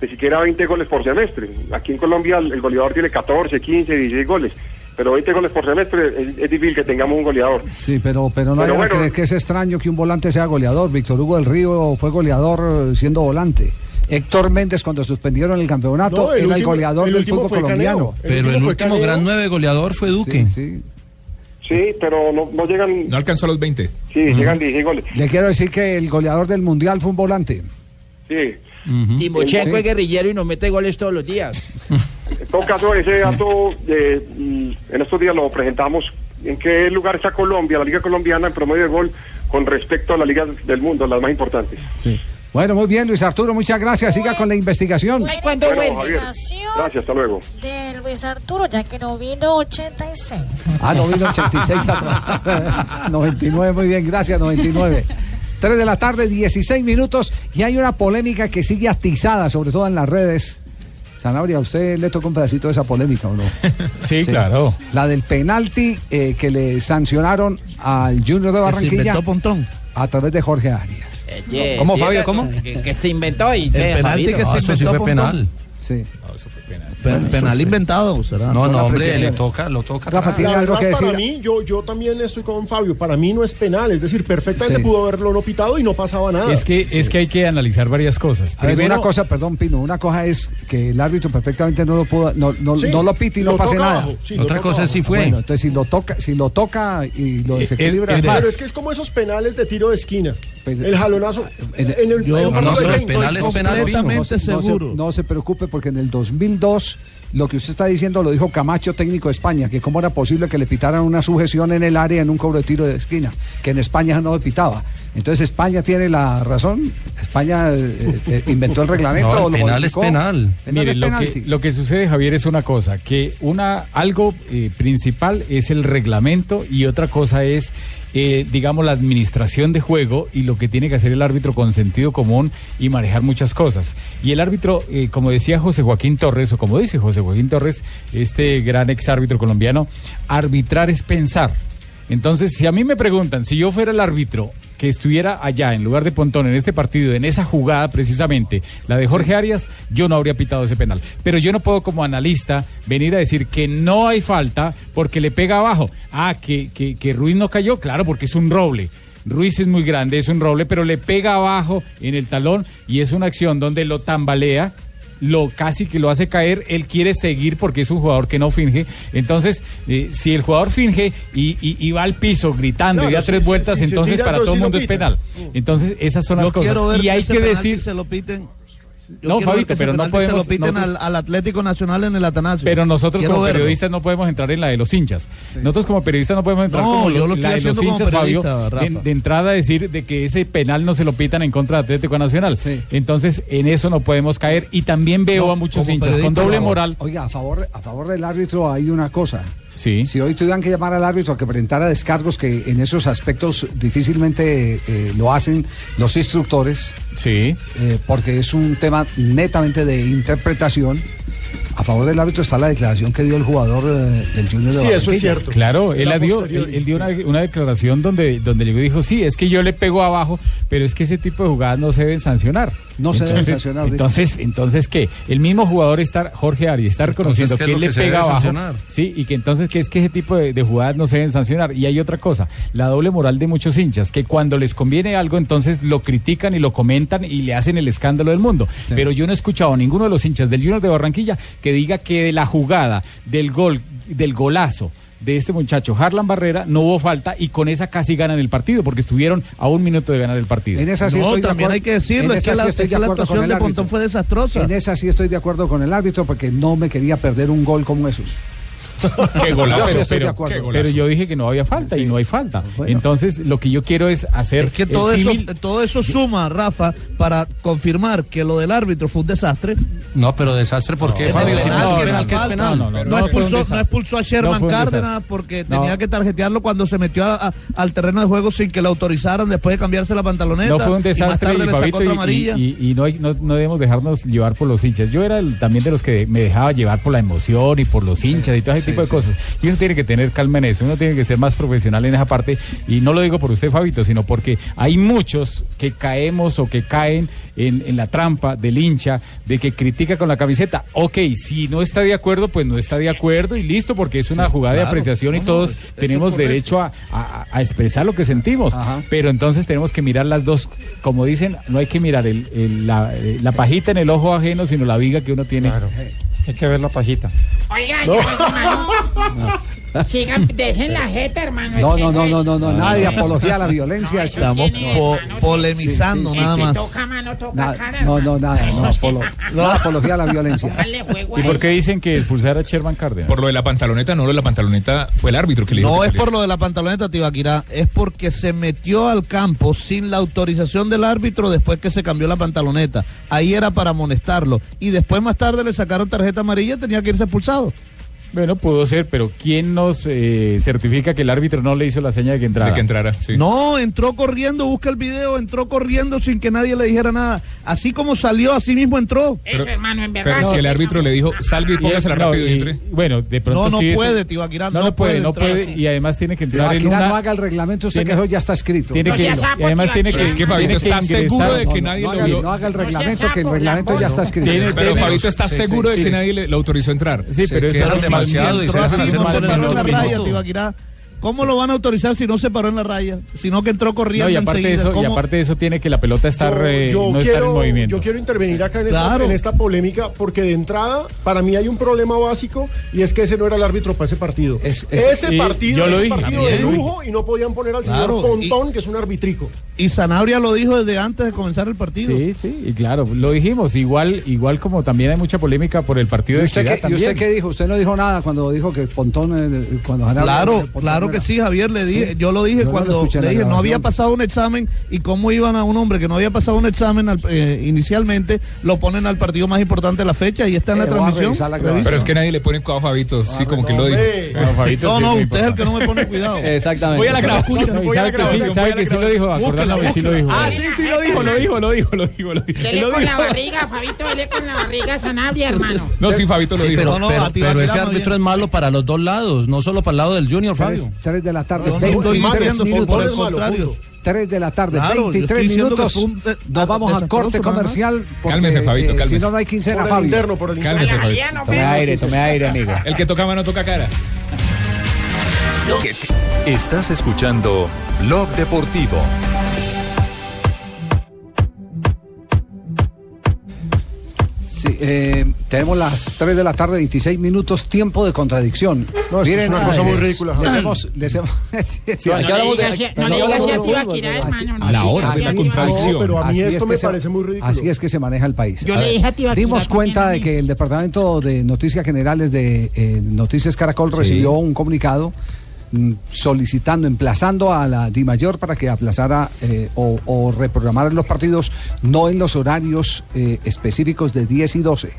de siquiera 20 goles por semestre. Aquí en Colombia el el goleador tiene 14, 15, 16 goles. Pero 20 goles por semestre es, es difícil que tengamos un goleador. Sí, pero, pero no Pero hay que creer que es extraño que un volante sea goleador. Víctor Hugo del Río fue goleador siendo volante. Héctor Méndez, cuando suspendieron el campeonato, No, el era el goleador el del fútbol colombiano. Pero el último gran nueve goleador fue Duque. Sí, pero no, no llegan. No alcanzó a los 20. Sí, llegan 16 goles. Le quiero decir que el goleador del mundial fue un volante. Sí. Timochenko Sí. es guerrillero y nos mete goles todos los días. En todo caso, ese dato, eh, mm, en estos días lo presentamos. ¿En qué lugar está Colombia, la Liga Colombiana, en promedio de gol con respecto a las ligas del mundo, las más importantes? Sí. Bueno, muy bien, Luis Arturo, muchas gracias. Siga con la investigación. Gracias, hasta luego. De Luis Arturo, ya que no vino 86. Ah, no vino 86 atrás. 99, muy bien, gracias, 99. 3 de la tarde, 16 minutos, y hay una polémica que sigue atizada, sobre todo en las redes. Sanabria, ¿a usted le tocó un pedacito de esa polémica o no? Sí, claro. La del penalti eh, que le sancionaron al Junior de se Barranquilla. inventó Pontón. A través de Jorge Arias. Oye, ¿Cómo, Fabio, cómo? Que, que se inventó y El penalti que se eso sí fue penal. Sí. Pe- penal inventado, será. No, no, hombre, le toca, lo toca. Rafa, atrás. ¿tiene La algo verdad, que para decir? mí, yo, yo también estoy con Fabio. Para mí no es penal, es decir, perfectamente Sí. pudo haberlo no pitado y no pasaba nada. Es que, es que hay que analizar varias cosas. A ver, una cosa, perdón, Pino, una cosa es que el árbitro perfectamente no lo pudo, no, no, Sí, no lo pite y no pase nada. abajo, Otra cosa es si fue. Bueno, entonces si lo toca, si lo toca y lo Eh, desequilibra, eh, es eh, más. Pero es que es como esos penales de tiro de esquina. Pues, el jalonazo. en- En, el, yo- un no, el 20, penal es penal, completamente no, se- no se- seguro. no se preocupe porque en el 2002 lo que usted está diciendo lo dijo Camacho, técnico de España, que cómo era posible que le pitaran una sujeción en el área en un cobro de tiro de esquina, que en España no le pitaba. Entonces España tiene la razón, España eh, eh, inventó el reglamento. No, el lo penal es penal. Penal Mire, es lo que, lo que sucede, Javier, es una cosa, que una algo eh, principal es el reglamento y otra cosa es, eh, digamos, la administración de juego y lo que tiene que hacer el árbitro con sentido común y manejar muchas cosas. Y el árbitro, eh, como decía José Joaquín Torres, o como dice José Joaquín Torres, este gran ex árbitro colombiano, arbitrar es pensar. Entonces, si a mí me preguntan, si yo fuera el árbitro que estuviera allá en lugar de Pontón en este partido, en esa jugada precisamente, la de Jorge Arias, yo no habría pitado ese penal. Pero yo no puedo como analista venir a decir que no hay falta porque le pega abajo. Ah, que, que, que Ruiz no cayó, claro, porque es un roble. Ruiz es muy grande, es un roble, pero le pega abajo en el talón y es una acción donde lo tambalea lo casi que lo hace caer, él quiere seguir porque es un jugador que no finge. Entonces, eh, si el jugador finge y, y- y va al piso gritando Claro, y da tres si- vueltas, si entonces para todo el mundo es penal. Entonces, esas son las Yo cosas. y hay que decir... se lo piten. Yo No, Fabito, pero no penalti se podemos- lo piten nosotros- al, al Atlético Nacional en el Atanasio. Pero nosotros Quiero como verlo. periodistas no podemos entrar en la de los hinchas. Nosotros como periodistas no podemos entrar No, como yo lo la de los hinchas, Fabio, de, de entrada a decir de que ese penal no se lo pitan en contra de Atlético Nacional. Entonces, en eso no podemos caer. Y también veo No, a muchos hinchas con doble moral. Oiga, a favor, a favor del árbitro hay una cosa. Sí. Si hoy tuvieran que llamar al árbitro a que presentara descargos, que en esos aspectos difícilmente eh, lo hacen los instructores, sí. porque es un tema netamente de interpretación. A favor del árbitro está la declaración que dio el jugador eh, del Junior de Barranquilla. Claro, él, La la dio, posteriori. él, él dio una, una declaración donde, donde dijo, sí, es que yo le pego abajo, pero es que ese tipo de jugadas no se deben sancionar. No se deben sancionar, dice. Entonces, entonces ¿qué? El mismo jugador está, Jorge Ari, está reconociendo ¿qué es que él le que se pega debe abajo. sancionar? Sí, y que entonces que es que ese tipo de, de jugadas no se deben sancionar. Y hay otra cosa, la doble moral de muchos hinchas, que cuando les conviene algo, entonces lo critican y lo comentan y le hacen el escándalo del mundo. Pero yo no he escuchado a ninguno de los hinchas del Junior de Barranquilla que diga que de la jugada, del gol, del golazo de este muchacho Harlan Barrera no hubo falta y con esa casi ganan el partido porque estuvieron a un minuto de ganar el partido. En esa sí No, estoy de también hay que decirlo, es que la- sí es que de la actuación de árbitro. Pontón fue desastrosa. En esa sí estoy de acuerdo con el árbitro porque no me quería perder un gol como esos. Qué golazo, Yo sí estoy pero- de acuerdo. qué golazo. Pero yo dije que no había falta y no hay falta. Entonces, lo que yo quiero es hacer. Es que todo eso, todo eso suma, Rafa, para confirmar que lo del árbitro fue un desastre. No, pero desastre, ¿por qué, Es Fabio? penal, Si no es penal, no que es penal. No, no expulsó, no desastre. expulsó a Sherman Cárdenas porque No. tenía que tarjetearlo cuando se metió a- a- al terreno de juego sin que le autorizaran después de cambiarse la pantaloneta. No fue un y más desastre tarde y, le sacó Fabito, otra y- amarilla. y, y- y no, hay- no, no debemos dejarnos llevar por los hinchas. Yo era el- también de los que me dejaba llevar por la emoción y por los hinchas y todo ese sí, tipo de sí. cosas. Y uno tiene que tener calma en eso, uno tiene que ser más profesional en esa parte. Y no lo digo por usted, Fabito, sino porque hay muchos que caemos o que caen en, en la trampa del hincha de que critica con la camiseta. Ok, si no está de acuerdo, pues no está de acuerdo y listo, porque es una Sí, jugada de claro. apreciación y No, todos tenemos derecho a, a- a expresar lo que sentimos. Pero entonces tenemos que mirar las dos, como dicen, no hay que mirar el- el- la, eh, la pajita en el ojo ajeno, sino la viga que uno tiene. Hay que ver la pajita. Oiga, No. yo, hermano. Sigan, desen la jeta, hermano. No, no, no, no, no, no, nada de apología a la violencia. Estamos po- polemizando Sí, sí, nada más. Toca mano, toca Nada, cara, no, no, nada, no, apología a la violencia. ¿Y por qué dicen que expulsar a Sherman Cárdenas? Por lo de la pantaloneta, no lo de la pantaloneta fue el árbitro que le dijo No es por lo de la pantaloneta, Tibaquirá, es porque se metió al campo sin la autorización del árbitro después que se cambió la pantaloneta. Ahí era para amonestarlo. Y después más tarde le sacaron tarjeta amarilla, tenía que irse expulsado. Bueno, pudo ser, pero ¿quién nos eh, certifica que el árbitro no le hizo la seña de que entrara? De que entrara, sí. No, entró corriendo, busca el video, entró corriendo sin que nadie le dijera nada. Así como salió, así mismo entró. Eso, hermano, en verdad. Pero si el árbitro le dijo, salga y póngasela No, rápido y y- entre. Bueno, de pronto No, no sí puede, Tibaquirá, no, no no puede, puede no puede, así. y además tiene que entrar en una... no haga el reglamento, usted tiene- que eso ya está escrito. Tiene No que, y además tiene que. Es que Fabito está seguro de que nadie lo haga- vio. No haga el reglamento, que el reglamento ya está escrito. Pero Fabito está seguro de que nadie le, le autorizó entrar. Sí, pero Demasiado y se dejan hacer mal en el minuto. ¿Cómo lo van a autorizar si no se paró en la raya? Sino que entró corriendo No, y aparte, de eso, y aparte de eso tiene que la pelota estar, Yo- eh, yo no estar en quiero- movimiento. Yo quiero intervenir acá en, esta, en esta polémica porque de entrada para mí hay un problema básico y es que ese no era el árbitro para ese partido. es- ese partido yo lo es dije, partido de lujo y no podían poner al señor Pontón, que es un arbitrico. Y Sanabria lo dijo desde antes de comenzar el partido. Sí, sí, y claro, lo dijimos. Igual, igual como también hay mucha polémica por el partido ¿Y de usted, Equidad qué, ¿Y usted qué dijo? Usted no dijo nada cuando dijo que Pontón, eh, cuando ganaron. Claro, Pontón claro que sí, Javier, le dije, Sí. yo lo dije Yo no lo cuando le dije, no había pasado un examen y cómo iban a un hombre que no había pasado un examen al- eh, inicialmente, lo ponen al partido más importante de la fecha y está en la Eh, transmisión. la. Pero es que nadie le pone cuidado a Fabito, sí, como que lo dijo. No, No, usted es el que no me pone cuidado. Exactamente. Voy a la grabación. voy a la sabe que sí, grabación, sabe voy a la que sí lo dijo, sí lo dijo. Ah, sí, sí, lo dijo, lo dijo, lo dijo, lo dijo, Dele con la barriga, Fabito, dele con la barriga Sanabria, hermano. No, sí, Fabito lo dijo. pero, ese árbitro es malo para los dos lados, no solo para el lado del Junior, Fabio. Tres de la tarde, No, no 23 estoy diciendo Fútbol por el contrario. punto. 3 de la tarde, Claro, yo estoy 23 diciendo que minutos. un de- Nos vamos a corte comercial. Porque, Cálmese, Fabito, eh, cálmese. Si no, no hay quincena, Por el Fabio. interno, por el interno. Cálmese, la Fabito. Tome aire, tome aire, amigo. El que toca mano toca cara. Estás escuchando Blog Deportivo. Eh, tenemos las 3 de la tarde, 26 minutos, tiempo de contradicción. No, esto es una cosa muy ridícula, Les hemos, les hemos- sí, No le digas no le digas a Tibaquirá, hermano, no, La hora de la a contradicción. Pero a mí Así esto es que me se- parece muy ridículo. Así es que se maneja el país. Yo le dije a Tibaquirá Dimos cuenta a de que el Departamento de Noticias Generales de eh, Noticias Caracol recibió un comunicado solicitando, emplazando a la DIMAYOR para que aplazara eh, o, o reprogramara los partidos no en los horarios eh, específicos de 10 y 12.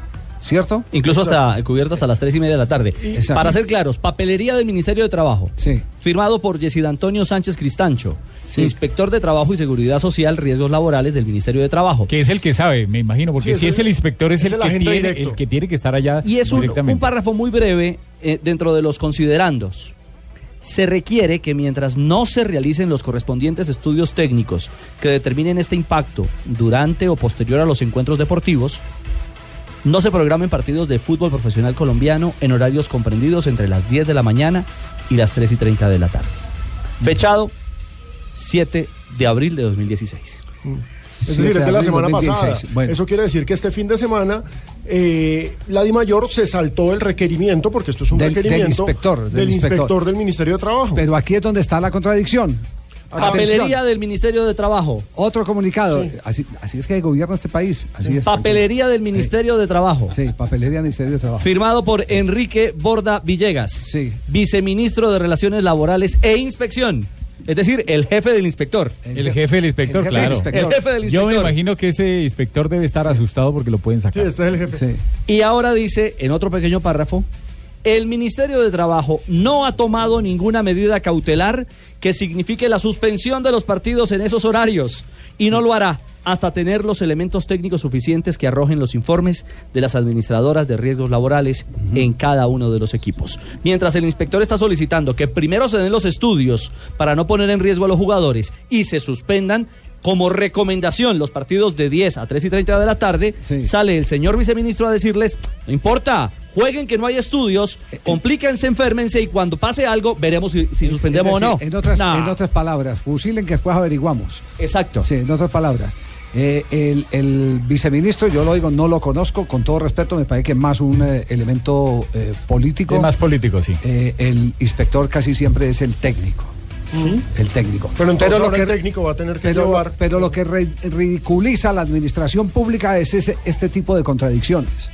¿Cierto? Incluso hasta cubierto hasta las tres y media de la tarde. Exacto. Para ser claros, papelería del Ministerio de Trabajo. Sí. Firmado por Yesid Antonio Sánchez Cristancho, inspector de Trabajo y Seguridad Social, Riesgos Laborales del Ministerio de Trabajo. Que es el que sabe, me imagino, porque Sí, si es es el- inspector, es, es el, el que agente tiene, el que tiene que estar allá Y es un párrafo muy breve eh, dentro de los considerandos. Se requiere que mientras no se realicen los correspondientes estudios técnicos que determinen este impacto durante o posterior a los encuentros deportivos, no se programen partidos de fútbol profesional colombiano en horarios comprendidos entre las 10 de la mañana y las 3 y 30 de la tarde. Fechado 7 de abril de 2016. Es decir, es de la semana pasada. Eso quiere decir que este fin de semana eh, la DIMAYOR se saltó el requerimiento, porque esto es un Del- del requerimiento inspector, del del inspector. inspector del Ministerio de Trabajo. Pero aquí es donde está la contradicción. Papelería del Ministerio de Trabajo. Otro comunicado. Así, así es que gobierna este país. Así es. Papelería del Ministerio de Trabajo. Sí, papelería del Ministerio de Trabajo. Firmado por Enrique Borda Villegas. Sí. Viceministro de Relaciones Laborales e Inspección. Es decir, el jefe del inspector. El jefe del inspector, El jefe del claro. inspector. El jefe del Yo me inspector. imagino que ese inspector debe estar asustado porque lo pueden sacar. este es el jefe. Y ahora dice, en otro pequeño párrafo, el Ministerio de Trabajo no ha tomado ninguna medida cautelar que signifique la suspensión de los partidos en esos horarios y no lo hará hasta tener los elementos técnicos suficientes que arrojen los informes de las administradoras de riesgos laborales en cada uno de los equipos. Mientras el inspector está solicitando que primero se den los estudios para no poner en riesgo a los jugadores y se suspendan, como recomendación los partidos de 10 a 3 y 30 de la tarde, sale el señor viceministro a decirles, no importa, jueguen que no hay estudios, complíquense, enfermense y cuando pase algo veremos si, si suspendemos o no. En otras, Nah. en otras palabras, fusilen que después averiguamos. Exacto. Sí, en otras palabras. Eh, el, el viceministro, yo lo digo, no lo conozco, con todo respeto, me parece que es más un eh, elemento eh, político. Es más político, sí. Eh, el inspector casi siempre es el técnico. El técnico. Pero entonces lo que el técnico va a tener que pero, llevar. pero lo que re- ridiculiza a la administración pública es ese- este tipo de contradicciones.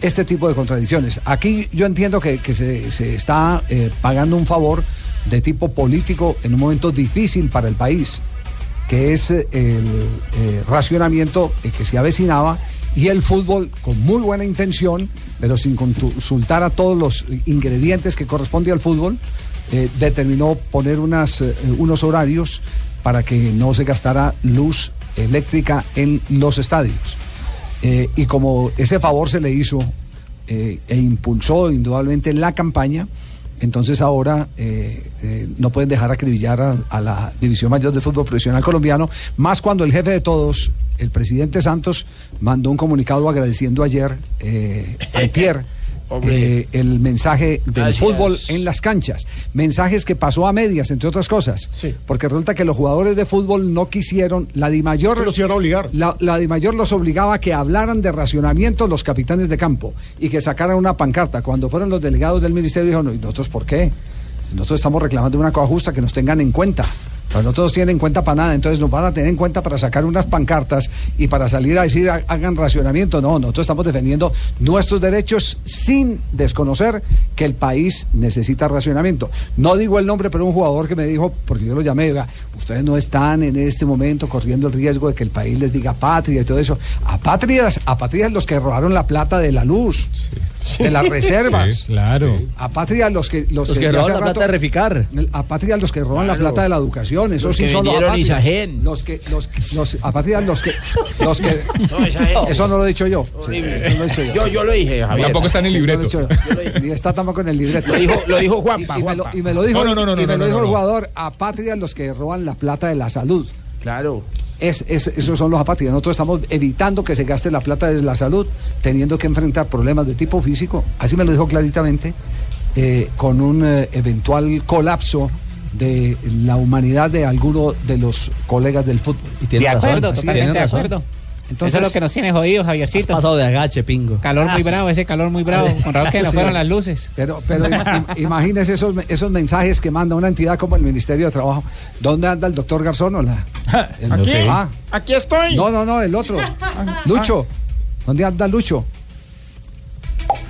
Este tipo de contradicciones. Aquí yo entiendo que, se, está eh, pagando un favor de tipo político en un momento difícil para el país, que es eh, el eh, racionamiento que se avecinaba y el fútbol con muy buena intención, pero sin consultar a todos los ingredientes que corresponde al fútbol, determinó poner unas, unos horarios para que no se gastara luz eléctrica en los estadios. Eh, y como ese favor se le hizo eh, e impulsó indudablemente la campaña, entonces ahora eh, eh, no pueden dejar acribillar a, la División Mayor de Fútbol Profesional Colombiano, más cuando el jefe de todos, el presidente Santos, mandó un comunicado agradeciendo ayer, antier, eh, el mensaje del fútbol en las canchas. Mensajes que pasó a medias, entre otras cosas. Porque resulta que los jugadores de fútbol no quisieron, la Dimayor... Que los iban a obligar. La, la Dimayor los obligaba a que hablaran de racionamiento los capitanes de campo y que sacaran una pancarta. Cuando fueron los delegados del ministerio, dijeron, "No, ¿y nosotros por qué? Nosotros estamos reclamando una cosa justa, que nos tengan en cuenta. Pero no todos tienen en cuenta para nada, entonces nos van a tener en cuenta para sacar unas pancartas y para salir a decir "Ha- hagan racionamiento. No, nosotros estamos defendiendo nuestros derechos sin desconocer que el país necesita racionamiento. No digo el nombre, pero un jugador que me dijo, porque yo lo llamé, "Oiga, ustedes no están en este momento corriendo el riesgo de que el país les diga patria y todo eso. A patrias, a patrias los que robaron la plata de la luz, de las reservas. Sí, claro. A patria los que los, Los que de roban la plata de Reficar. A patria los que roban la plata de la educación. Esos Los sí que son los. Los que los, los apátridas los que los que No, eso no lo he dicho yo. Horrible. Eso no lo he dicho yo. Yo- yo lo dije, Javier. Tampoco está en el Eso no lo he libreto. Ni está tampoco en el libreto. Lo dijo- lo dijo Juanpa, Y, y me, lo, Juanpa. y me lo dijo, No, no, no, no, y me no, lo dijo no, el jugador. Apátridas los que roban la plata de la salud. Claro. Es, es- esos son los apátridas. Nosotros estamos evitando que se gaste la plata de la salud, teniendo que enfrentar problemas de tipo físico. Así me lo dijo claritamente, eh, con un eh, eventual colapso de la humanidad de alguno de los colegas del fútbol. tiene de razón, acuerdo, totalmente de razón. acuerdo. Entonces- Eso es lo que nos tiene jodidos, Javiercito. Has pasado de agache, pingo. Calor muy bravo, ese calor muy bravo. Con razón que nos Sí. fueron las luces. Pero, pero im- im- imagínese esos, esos mensajes que manda una entidad como el Ministerio de Trabajo. ¿Dónde anda el doctor Garzón? o la- el- Aquí, Ah, aquí estoy. no, no, no, el otro. Lucho. ¿Dónde anda Lucho?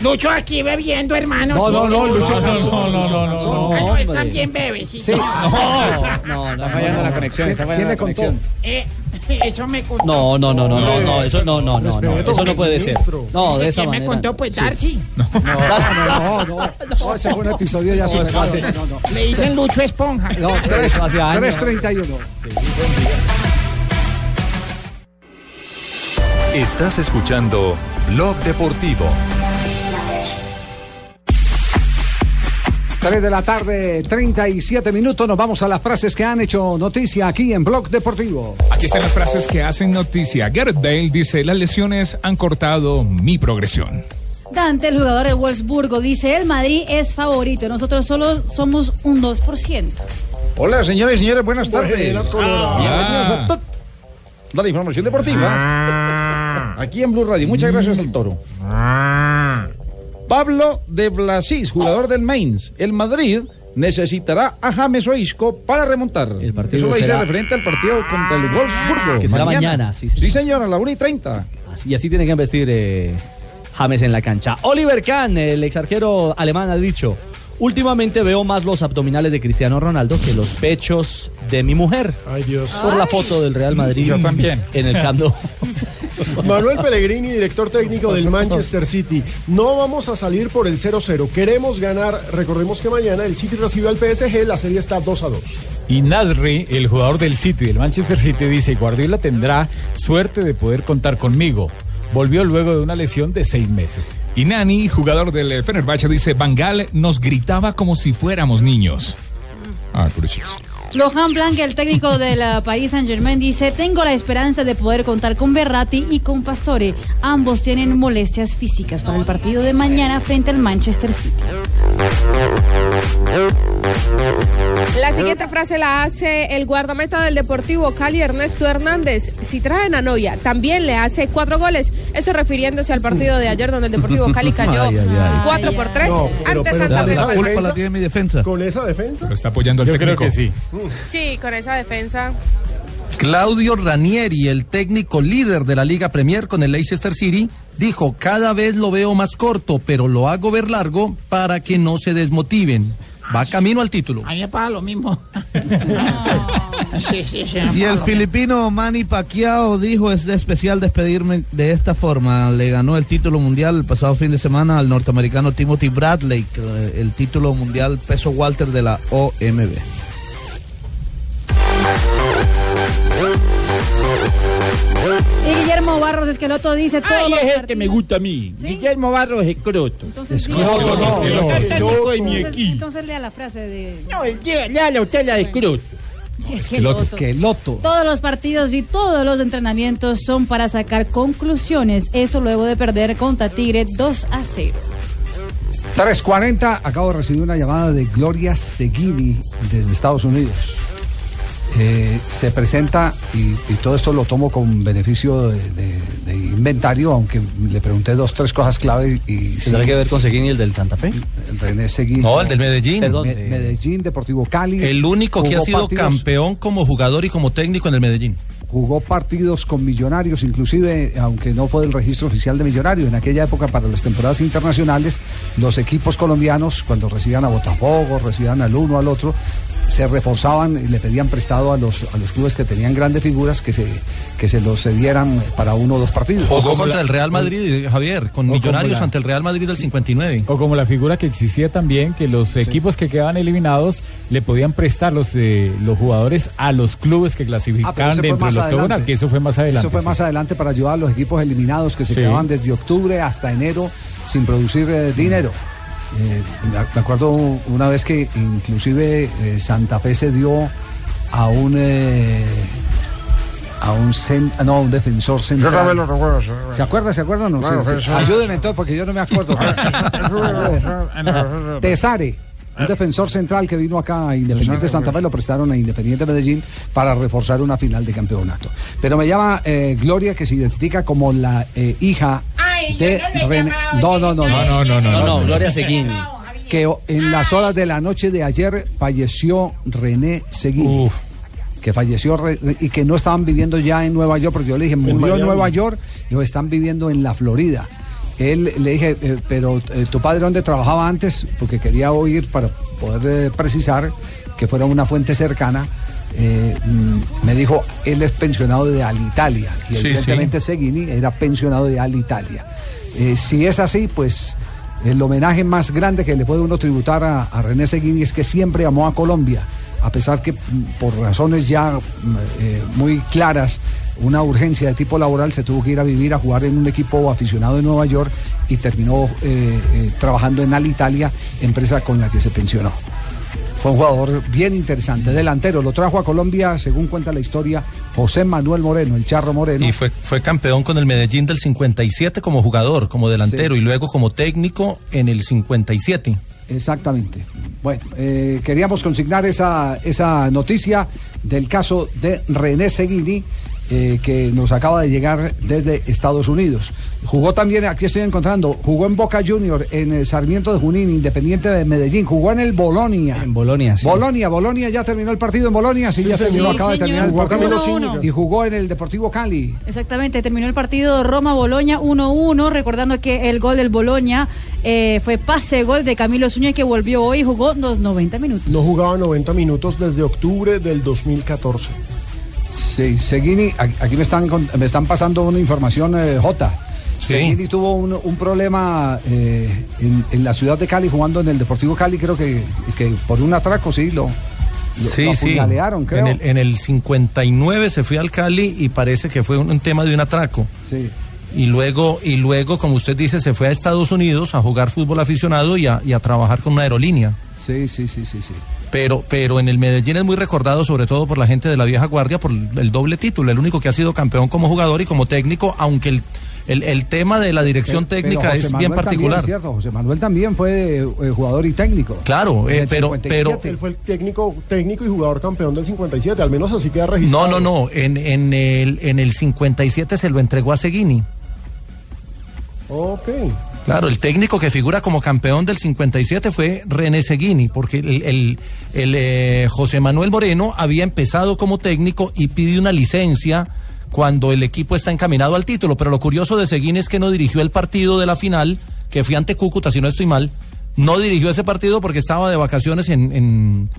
Lucho aquí bebiendo, hermano. No, no, no, Lucho no, no, no, no, no, No, no, están bien bebés. Sí, Sí. No, no, Está fallando la conexión, está ¿Quién fallando le la contó? conexión. Eh, eso me contó. No, no, no, no, no, no, eso no, no, no, no, eso no puede ser. No, de esa ¿Quién me manera. contó? Pues Darcy. No, no, no, no, ese fue un episodio ya fácil. No, no. Le dicen Lucho Esponja. No, tres- 331. Estás escuchando Blog Deportivo. 3 de la tarde, 37 minutos. Nos vamos a las frases que han hecho noticia aquí en Blog Deportivo. Aquí están las frases que hacen noticia. Gareth Bale dice, las lesiones han cortado mi progresión. Dante, el jugador de Wolfsburgo, dice, el Madrid es favorito, nosotros solo somos un 2%. Hola, señores y señores, buenas tardes. Buenas. Bienvenidos a to- la información deportiva. Aquí en Blue Radio. Muchas gracias al toro. Pablo de Blasis, jugador del Mainz. El Madrid necesitará a James Oisco para remontar. El partido Eso lo dice referente al partido contra el Wolfsburgo. Que será mañana, sí, señor. Sí, señor, a la 1 y 30. Así- Y así tienen que vestir eh, James en la cancha. Oliver Kahn, el ex arquero alemán, ha dicho: Últimamente veo más los abdominales de Cristiano Ronaldo que los pechos de mi mujer. Ay, Dios. Por la foto del Real Madrid. Yo también. En el Camp. Manuel Pellegrini, director técnico del Manchester City. No vamos a salir por el 0-0. Queremos ganar. Recordemos que mañana el City recibe al PSG. La serie está 2 a 2. Y Nasri, el jugador del City, del Manchester City, dice, Guardiola tendrá suerte de poder contar conmigo. Volvió luego de una lesión de seis meses. Y Nani, jugador del Fenerbahce, dice, Bangal nos gritaba como si fuéramos niños. Ah, crucis. Lohan Blanc, el técnico del país Saint Germain, dice: Tengo la esperanza de poder contar con Berratti y con Pastore. Ambos tienen molestias físicas para el partido de mañana frente al Manchester City. La siguiente frase la hace el guardameta del Deportivo Cali, Ernesto Hernández. Si traen a Noya, también le hace cuatro goles. Eso refiriéndose al partido de ayer donde el Deportivo Cali cayó Ay, ay, ay. 4 por 3 No, pero- ante pero Santa Fe. La tiene mi defensa. Con esa defensa. Lo está apoyando el Yo creo técnico. que sí. Sí, con esa defensa. Claudio Ranieri, el técnico líder de la Liga Premier con el Leicester City, dijo, cada vez lo veo más corto, pero lo hago ver largo para que no se desmotiven. Va camino al título. A mí me pasa lo mismo. Sí, sí, sí, Y el filipino Manny Pacquiao dijo es especial despedirme de esta forma. Le ganó el título mundial el pasado fin de semana al norteamericano Timothy Bradley, eh, el título mundial peso Walter de la OMB. Y Guillermo Barros Esqueloto dice: Todos Ay, es el que me gusta a mí. Guillermo Barros Escroto. Entonces, Escroto, no, de mi equipo. entonces lea la frase de. No, léala usted la de Escroto. Esqueloto. Esqueloto. Todos los partidos y todos los entrenamientos son para sacar conclusiones. Eso luego de perder contra Tigre 2 a 0. 340, acabo de recibir una llamada de Gloria Seguini desde Estados Unidos. Eh, se presenta, y, y todo esto lo tomo con beneficio de, de- de inventario, aunque le pregunté dos, tres cosas clave y... y ¿Tendrá que ver con Seguini el del Santa Fe? El René Seguini. No, el del Medellín. Perdón, Me- Medellín, Deportivo Cali. El único que ha sido partidos- campeón como jugador y como técnico en el Medellín. jugó partidos con millonarios, inclusive, aunque no fue del registro oficial de millonarios, en aquella época para las temporadas internacionales, los equipos colombianos, cuando recibían a Botafogo, recibían al uno, al otro, se reforzaban y le pedían prestado a los, a los clubes que tenían grandes figuras que se, que se los cedieran para uno o dos partidos. Jugó contra el Real Madrid, Javier, con o como Millonarios la- ante el Real Madrid del 59. O como la figura que existía también, que los equipos que quedaban eliminados le podían prestar los, eh, los jugadores a los clubes que Ah, clasificaban fue dentro del octogonal, que eso fue más adelante. Eso fue sí. más adelante para ayudar a los equipos eliminados que se Sí. quedaban desde octubre hasta enero sin producir eh, dinero. Eh, me ac- me acuerdo una vez que inclusive eh, Santa Fe se dio a un eh, a un cen- no, a un defensor central. Yo también lo recuerdo. sí, bueno. ¿Se acuerda? ¿Se acuerda o no? Bueno, sí. sí. Ayúdeme entonces porque yo no me acuerdo. Tesare, un defensor central que vino acá a Independiente Santa Fe, lo prestaron a Independiente Medellín para reforzar una final de campeonato. Pero me llama eh, Gloria, que se identifica como la eh, hija de René. No, no, no, No, no, no, no, no, Gloria Seguini. Que en las horas de la noche de ayer falleció René Seguini. Que falleció Re- y que no estaban viviendo ya en Nueva York, porque yo le dije, murió en. Nueva York, y lo están viviendo en la Florida. Él le dije, eh, pero eh, tu padre dónde trabajaba antes, porque quería oír para poder eh, precisar que fuera una fuente cercana. Mm, me dijo, él es pensionado de Alitalia, y Sí, evidentemente Seguini era pensionado de Alitalia. Si es así, pues el homenaje más grande que le puede uno tributar a, a René Seguini es que siempre amó a Colombia, a pesar que mm, por razones ya mm, eh, muy claras, una urgencia de tipo laboral, se tuvo que ir a vivir a jugar en un equipo aficionado de Nueva York y terminó eh, eh, trabajando en Alitalia, empresa con la que se pensionó. Fue un jugador bien interesante, delantero. Lo trajo a Colombia, según cuenta la historia, José Manuel Moreno, el Charro Moreno. Y fue, fue campeón con el Medellín del 57 como jugador, como delantero, y luego como técnico en el 57. Exactamente. Bueno, eh, queríamos consignar esa, esa noticia del caso de René Seguini, eh, que nos acaba de llegar desde Estados Unidos. Jugó también, aquí estoy encontrando, jugó en Boca Junior, en el Sarmiento de Junín, Independiente de Medellín, jugó en el Bolonia. En Bolonia, sí. Bolonia, Bolonia, ya terminó el partido en Bolonia, sí, Sí, ya terminó, señor. acaba de terminar el partido. Uno, uno. Y jugó en el Deportivo Cali. Exactamente, terminó el partido Roma-Boloña 1-1, recordando que el gol del Boloña eh, fue pase gol de Camilo Zúñiga que volvió hoy y jugó los 90 minutos. No jugaba 90 minutos desde octubre del 2014. Sí, Seguini, aquí me están, me están pasando una información, eh, J. Sí. Seguini tuvo un, un problema eh, en, en la ciudad de Cali, jugando en el Deportivo Cali, creo que, que por un atraco, sí, lo, lo, Sí, lo sí. creo. En el, en el 59 se fue al Cali y parece que fue un, un tema de un atraco. Sí. Y luego, y luego, como usted dice, se fue a Estados Unidos a jugar fútbol aficionado y a, y a trabajar con una aerolínea. Sí, sí, sí, sí, sí. Pero, pero en el Medellín es muy recordado sobre todo por la gente de la vieja guardia por el doble título, el único que ha sido campeón como jugador y como técnico, aunque el, el, el tema de la dirección Pero- técnica pero es Manuel bien también, particular. ¿cierto? José Manuel también fue eh, jugador y técnico. Claro, eh, pero, 57. pero Él fue el técnico, técnico y jugador campeón del 57, al menos así queda no, registrado. no, no, en, en, el, en el 57 se lo entregó a Seguini. Ok. Claro, el técnico que figura como campeón del 57 fue René Seguini, porque el, eh, José Manuel Moreno había empezado como técnico y pide una licencia cuando el equipo está encaminado al título. Pero lo curioso de Seguini es que no dirigió el partido de la final, que fue ante Cúcuta, si no estoy mal. No dirigió ese partido porque estaba de vacaciones en, en-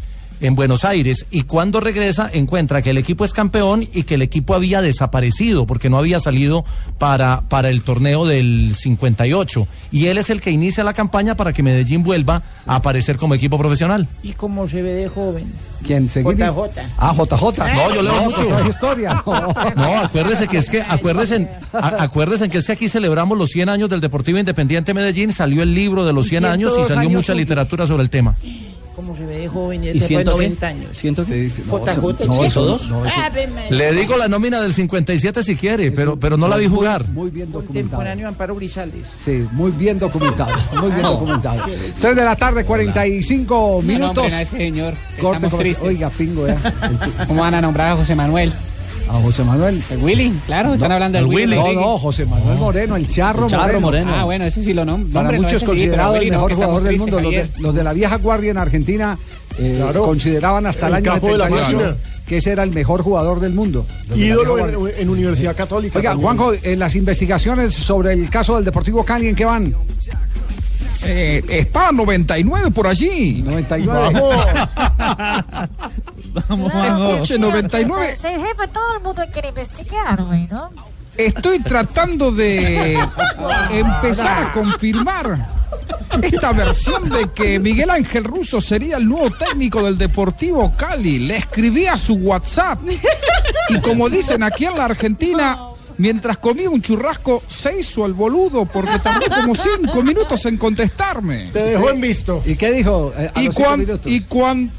en Buenos Aires. Y cuando regresa, encuentra que el equipo es campeón y que el equipo había desaparecido porque no había salido para, para el torneo del 58. Y él es el que inicia la campaña para que Medellín vuelva a aparecer como equipo profesional. ¿Y cómo se ve de joven? ¿Quién? Seguini? JJ. Ah, JJ. No, yo leo pues mucho. no es historia. No. No, acuérdese que es que, acuérdense, acuérdense que es que aquí celebramos los 100 años del Deportivo Independiente Medellín, salió el libro de los 100 años y 102 salió años mucha literatura sobre el tema. ¿Cómo se ve de joven? Y ¿Y este fue ciento qué? 90 años. ¿Ciento qué? JJ, no, eso no, ¿sí? no, eso- María. Le digo la nómina del 57 si quiere, pero, pero no la vi jugar. Muy bien documentado. Contemporáneo Amparo Grisales. Sí, muy bien documentado, muy bien documentado. 3 de la tarde, 45 minutos. No, hombre, no, ese señor. Corte Estamos tristes. Oiga, pingo, ya. ¿Cómo van a nombrar a José Manuel? A José Manuel. El Willy, claro, están hablando del el Willy. No, no, José Manuel Moreno, el Charro, El Charro Moreno. Moreno. Ah, bueno, ese sí lo nombro. Para muchos considerado el mejor jugador del mundo. Los de, los de la vieja guardia en Argentina eh, Claro. consideraban hasta el, El año capo de la 78 máquina. que ese era el mejor jugador del mundo. Ídolo en, en Universidad Católica. Oiga, también. Juanjo, en las investigaciones sobre el caso del Deportivo Cali, ¿en qué van? Eh, está 99 por allí. 99. Escuche, 99. Sí, jefe, todo el mundo quiere investigar, güey, ¿no? Estoy tratando de empezar a confirmar esta versión de que Miguel Ángel Russo sería el nuevo técnico del Deportivo Cali. Le escribí a su WhatsApp y como dicen aquí en la Argentina, mientras comía un churrasco se hizo el boludo porque tardó como cinco minutos en contestarme. Te dejó en visto. ¿Y qué dijo? eh, a Y, los cuan- y cuan-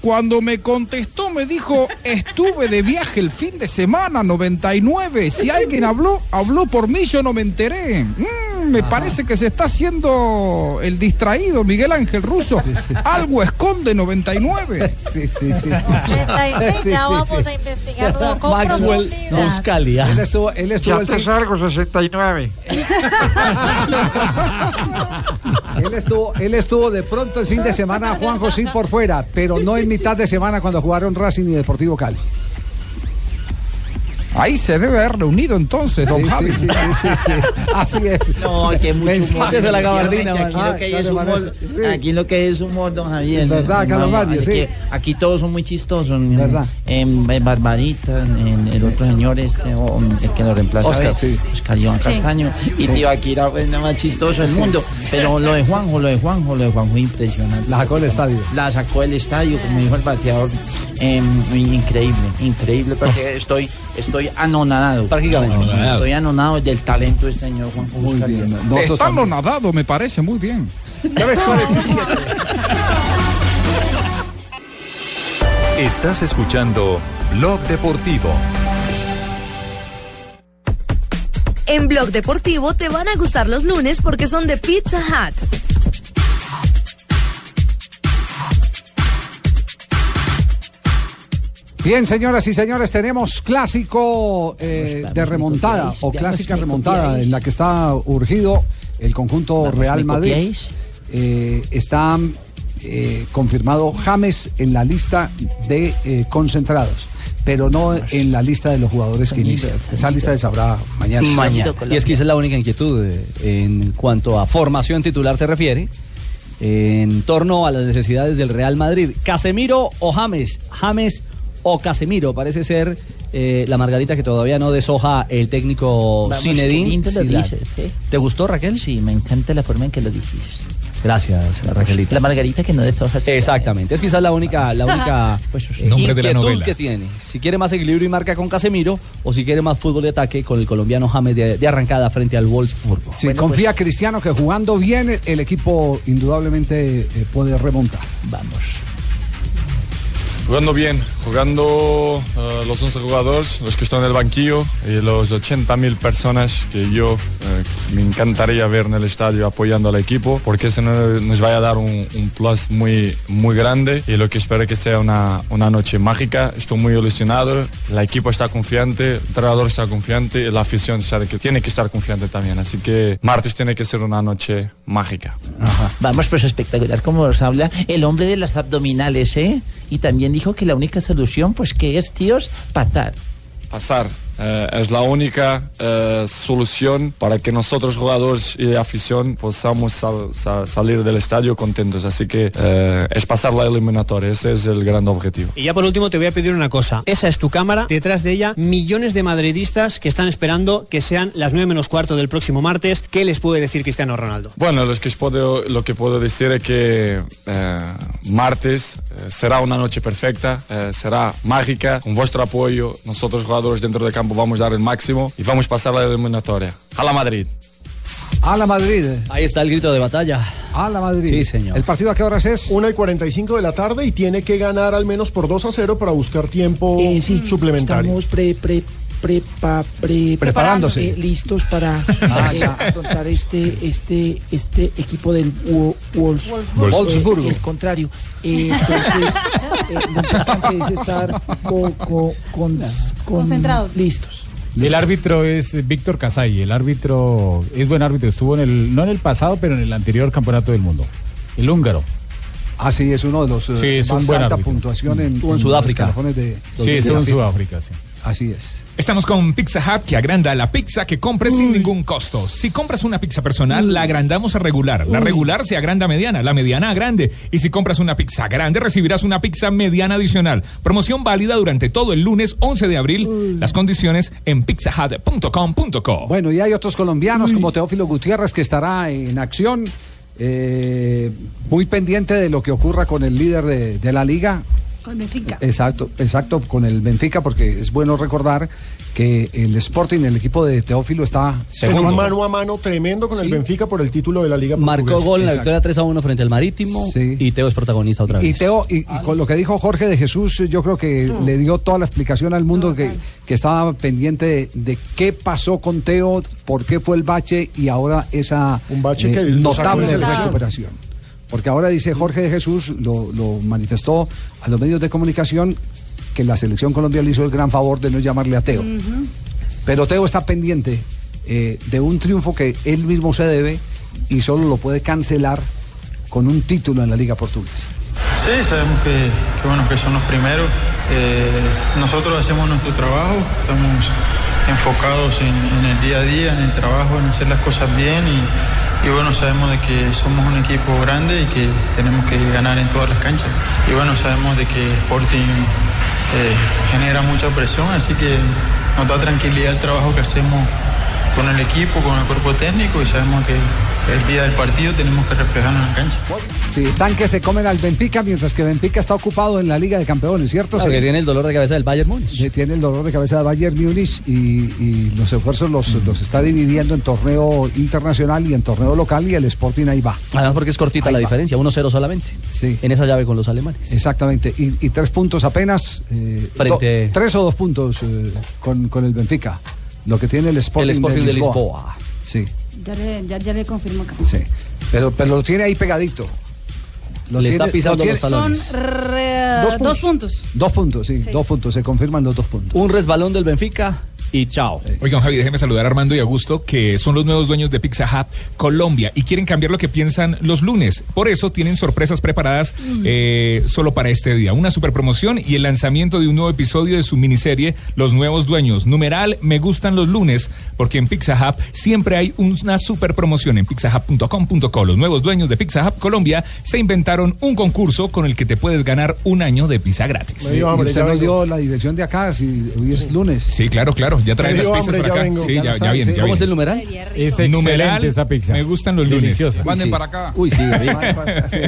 cuando me contestó me dijo, estuve de viaje el fin de semana 99. Si alguien habló, habló por mí, yo no me enteré. Mm, me parece que se está haciendo el distraído Miguel Ángel Russo. Algo esconde 99. Sí, sí, sí. sí. 86, Sí, ya sí, vamos sí. a investigarlo con Maxwell ah. Él estuvo, él estuvo el fin, salgo 69. él estuvo, él estuvo de pronto el fin de semana Juan José por fuera, pero no en mitad de semana cuando jugaron Racing y Deportivo Cali. Ahí se debe haber reunido entonces, don Sí, Javi. sí, sí, sí, sí, sí. Así es. No, que mucho humor. La gabardina, Aquí lo que hay es ¿qué le humor. Aquí lo que hay es humor, don Javier. Verdad, aquí- sí. Aquí todos son muy chistosos. Verdad. En, en Barbarita, en el otro señor, este, o, el que lo reemplaza. Oscar, eh, sí. Oscar Iván Sí. Castaño. Y tío Akira fue el más chistoso del mundo. Pero lo de Juanjo, lo de Juanjo, lo de Juanjo es impresionante. La sacó del estadio. La sacó del estadio, como dijo el bateador. Em, increíble, increíble, porque estoy, estoy anonadado. Prácticamente. Estoy anonadado del talento de este señor Juanjo Muy bien. Está también. nadado, me parece muy bien. Ya ves, 47. Estás escuchando Blog Deportivo. En Blog Deportivo te van a gustar los lunes porque son de Pizza Hut. Bien, señoras y señores, tenemos clásico eh, de remontada o clásica remontada en la que está urgido el conjunto Real ¿me Madrid. Eh, está eh, confirmado James en la lista de eh, concentrados, pero no en la lista de los jugadores que inician. Esa lista se sabrá mañana. Mañana. Y es que esa es la única inquietud en cuanto a formación titular se refiere. En torno a las necesidades del Real Madrid. ¿Casemiro o James? James o Casemiro. Parece ser eh, la margarita que todavía no deshoja el técnico Zinedine ¿eh? ¿Te gustó, Raquel? Sí, me encanta la forma en que lo dijiste. Gracias, Raquelita. La margarita que no deshoja. Exactamente, es quizás la única, la única eh, Nombre de la inquietud novela. que tiene. Si quiere más equilibrio y marca con Casemiro o si quiere más fútbol de ataque con el colombiano James de, de arrancada frente al Wolfsburgo. Sí, confía Cristiano que jugando bien el- el equipo indudablemente eh, puede remontar. Vamos. Jugando bien, jugando eh, los 11 jugadores, los que están en el banquillo y los 80.000 personas que yo eh, me encantaría ver en el estadio apoyando al equipo porque eso no- nos va a dar un, plus muy, muy grande y lo que espero que sea una, una noche mágica. Estoy muy ilusionado, el equipo está confiante, el entrenador está confiante la afición sabe que tiene que estar confiante también. Así que martes tiene que ser una noche mágica. Vamos, pues espectacular como os habla el hombre de las abdominales, ¿eh? Y también dijo que la única solución, pues que es, tíos, pasar. pasar. Eh, es la única eh, solución para que nosotros jugadores y afición podamos sal- sal- salir del estadio contentos. Así que eh, es pasar la eliminatoria, ese es el gran objetivo. Y ya por último te voy a pedir una cosa. Esa es tu cámara. Detrás de ella, millones de madridistas que están esperando que sean las 9 menos cuarto del próximo martes. ¿Qué les puede decir Cristiano Ronaldo? Bueno, lo que puedo, lo que puedo decir es que martes será una noche perfecta, será mágica, con vuestro apoyo. Nosotros jugadores dentro del campo vamos a dar el máximo y vamos a pasar la eliminatoria. A la Madrid. A la Madrid. Ahí está el grito de batalla. A la Madrid. Sí, señor. ¿El partido a qué horas es? 1 y 45 de la tarde y tiene que ganar al menos por 2 a 0 para buscar tiempo Eh, sí, suplementario. Estamos pre, pre, prepa- pre- Preparándose. eh, listos para Ah, eh, afrontar este, este, este equipo del Wo- Wolfs- Wolfsburgo. Eh, el contrario. Eh, entonces, eh, lo importante es estar co- co- con- con- Concentrados. listos. El árbitro es Víctor Casay. El árbitro es buen árbitro. Estuvo en el, no en el pasado, pero en el anterior campeonato del mundo. El húngaro. Ah, sí, es uno de los eh, Sí, es más un buen alta árbitro. puntuación en, en los Sudáfrica. de, Sí, estuvo en. Sudáfrica, sí. Así es. Estamos con Pizza Hut que agranda la pizza que compres sin ningún costo. Si compras una pizza personal, la agrandamos a regular. La regular se agranda a mediana, la mediana a grande. Y si compras una pizza grande, recibirás una pizza mediana adicional. Promoción válida durante todo el lunes 11 de abril. Las condiciones en pizzahut.com.co. Bueno, y hay otros colombianos como Teófilo Gutiérrez que estará en acción, eh, muy pendiente de lo que ocurra con el líder de, de la liga. Con Benfica. Exacto, exacto, con el Benfica, porque es bueno recordar que el Sporting, el equipo de Teófilo, está un mano a mano tremendo con el Benfica por el título de la Liga Marcó Portuguesa. gol en la victoria 3 a 1 frente al Marítimo y Teo es protagonista otra vez. Y Teo, y, y con lo que dijo Jorge de Jesús, yo creo que le dio toda la explicación al mundo que, que estaba pendiente de, de qué pasó con Teo, por qué fue el bache y ahora esa Un bache que lo sacó notable recuperación. Porque ahora dice Jorge de Jesús, lo, lo manifestó a los medios de comunicación, que la selección colombiana le hizo el gran favor de no llamarle a Teo. Pero Teo está pendiente eh, de un triunfo que él mismo se debe y solo lo puede cancelar con un título en la Liga Portuguesa. Sí, sabemos que, bueno, que son los primeros. Eh, nosotros hacemos nuestro trabajo, estamos enfocados en, en el día a día, en el trabajo, en hacer las cosas bien y, y bueno, sabemos de que somos un equipo grande y que tenemos que ganar en todas las canchas. Y bueno, sabemos de que Sporting eh, genera mucha presión, así que nos da tranquilidad el trabajo que hacemos con el equipo, con el cuerpo técnico y sabemos que el día del partido tenemos que reflejarnos en la cancha. Sí, están que se comen al Benfica, mientras que Benfica está ocupado en la Liga de Campeones, ¿cierto? Claro, Sí. que tiene el dolor de cabeza del Bayern Múnich. Tiene el dolor de cabeza del Bayern Múnich y, y los esfuerzos los, los está dividiendo en torneo internacional y en torneo local y el Sporting ahí va. Además porque es cortita la diferencia, 1-0 solamente. Sí. En esa llave con los alemanes. Exactamente, y, y tres puntos apenas. eh, Frente- do- tres o dos puntos eh, con, con el Benfica. Lo que tiene el Sporting, El Sporting de Lisboa. Lisboa. Sí, Ya le, ya, ya le confirmo acá. sí. Pero, pero lo tiene ahí pegadito. Lo Le está tiene- pisando lo los talones. Son re- dos puntos. Dos puntos, sí, Sí. dos puntos, se confirman los dos puntos. Un resbalón del Benfica y chao. Oigan, Javi, déjeme saludar a Armando y Augusto, que son los nuevos dueños de Pizza Hut Colombia y quieren cambiar lo que piensan los lunes. Por eso tienen sorpresas preparadas eh, solo para este día. Una super promoción y el lanzamiento de un nuevo episodio de su miniserie Los Nuevos Dueños. Numeral, me gustan los lunes, porque en Pizza Hut siempre hay una super promoción en pizzahub.com.co. Los nuevos dueños de Pizza Hut Colombia se inventaron un concurso con el que te puedes ganar un año de pizza gratis. Sí, y usted nos dio la dirección de acá, si hoy es lunes. Sí, claro, claro. Ya traen las pizzas ya acá. vengo. Sí, Ya ya, viene. sí. ya ¿Cómo es viene. el numeral? Es Numeral, esa pizza. Me gustan los lunes. Deliciosa. Manden Sí. para acá. Uy, sí, David.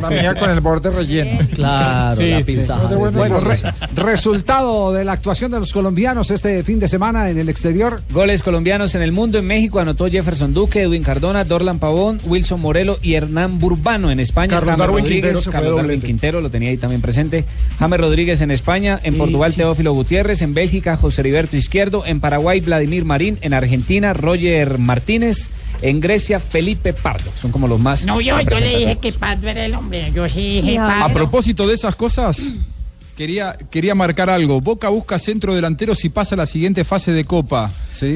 La mía con el borde relleno. Claro, Sí, la pizza. Es bueno, re- resultado de la actuación de los colombianos este fin de semana en el exterior. Goles colombianos en el mundo. En México anotó Jefferson Duque, Edwin Cardona, Dorlan Pavón, Wilson Morelo y Hernán Burbano. En España, Carlos James Darwin Quintero Carlos Darwin. Quintero, lo tenía ahí también presente. James Rodríguez en España. En Portugal. Teófilo Gutiérrez. En Bélgica, José Heriberto Izquierdo. En Paraguay, Vladimir Marín. En Argentina, Roger Martínez. En Grecia, Felipe Pardo. Son como los más. No, yo, yo le dije que Pardo era el hombre. Yo sí dije A Pardo. propósito de esas cosas, quería, quería marcar algo. Boca busca centro delantero si pasa la siguiente fase de Copa.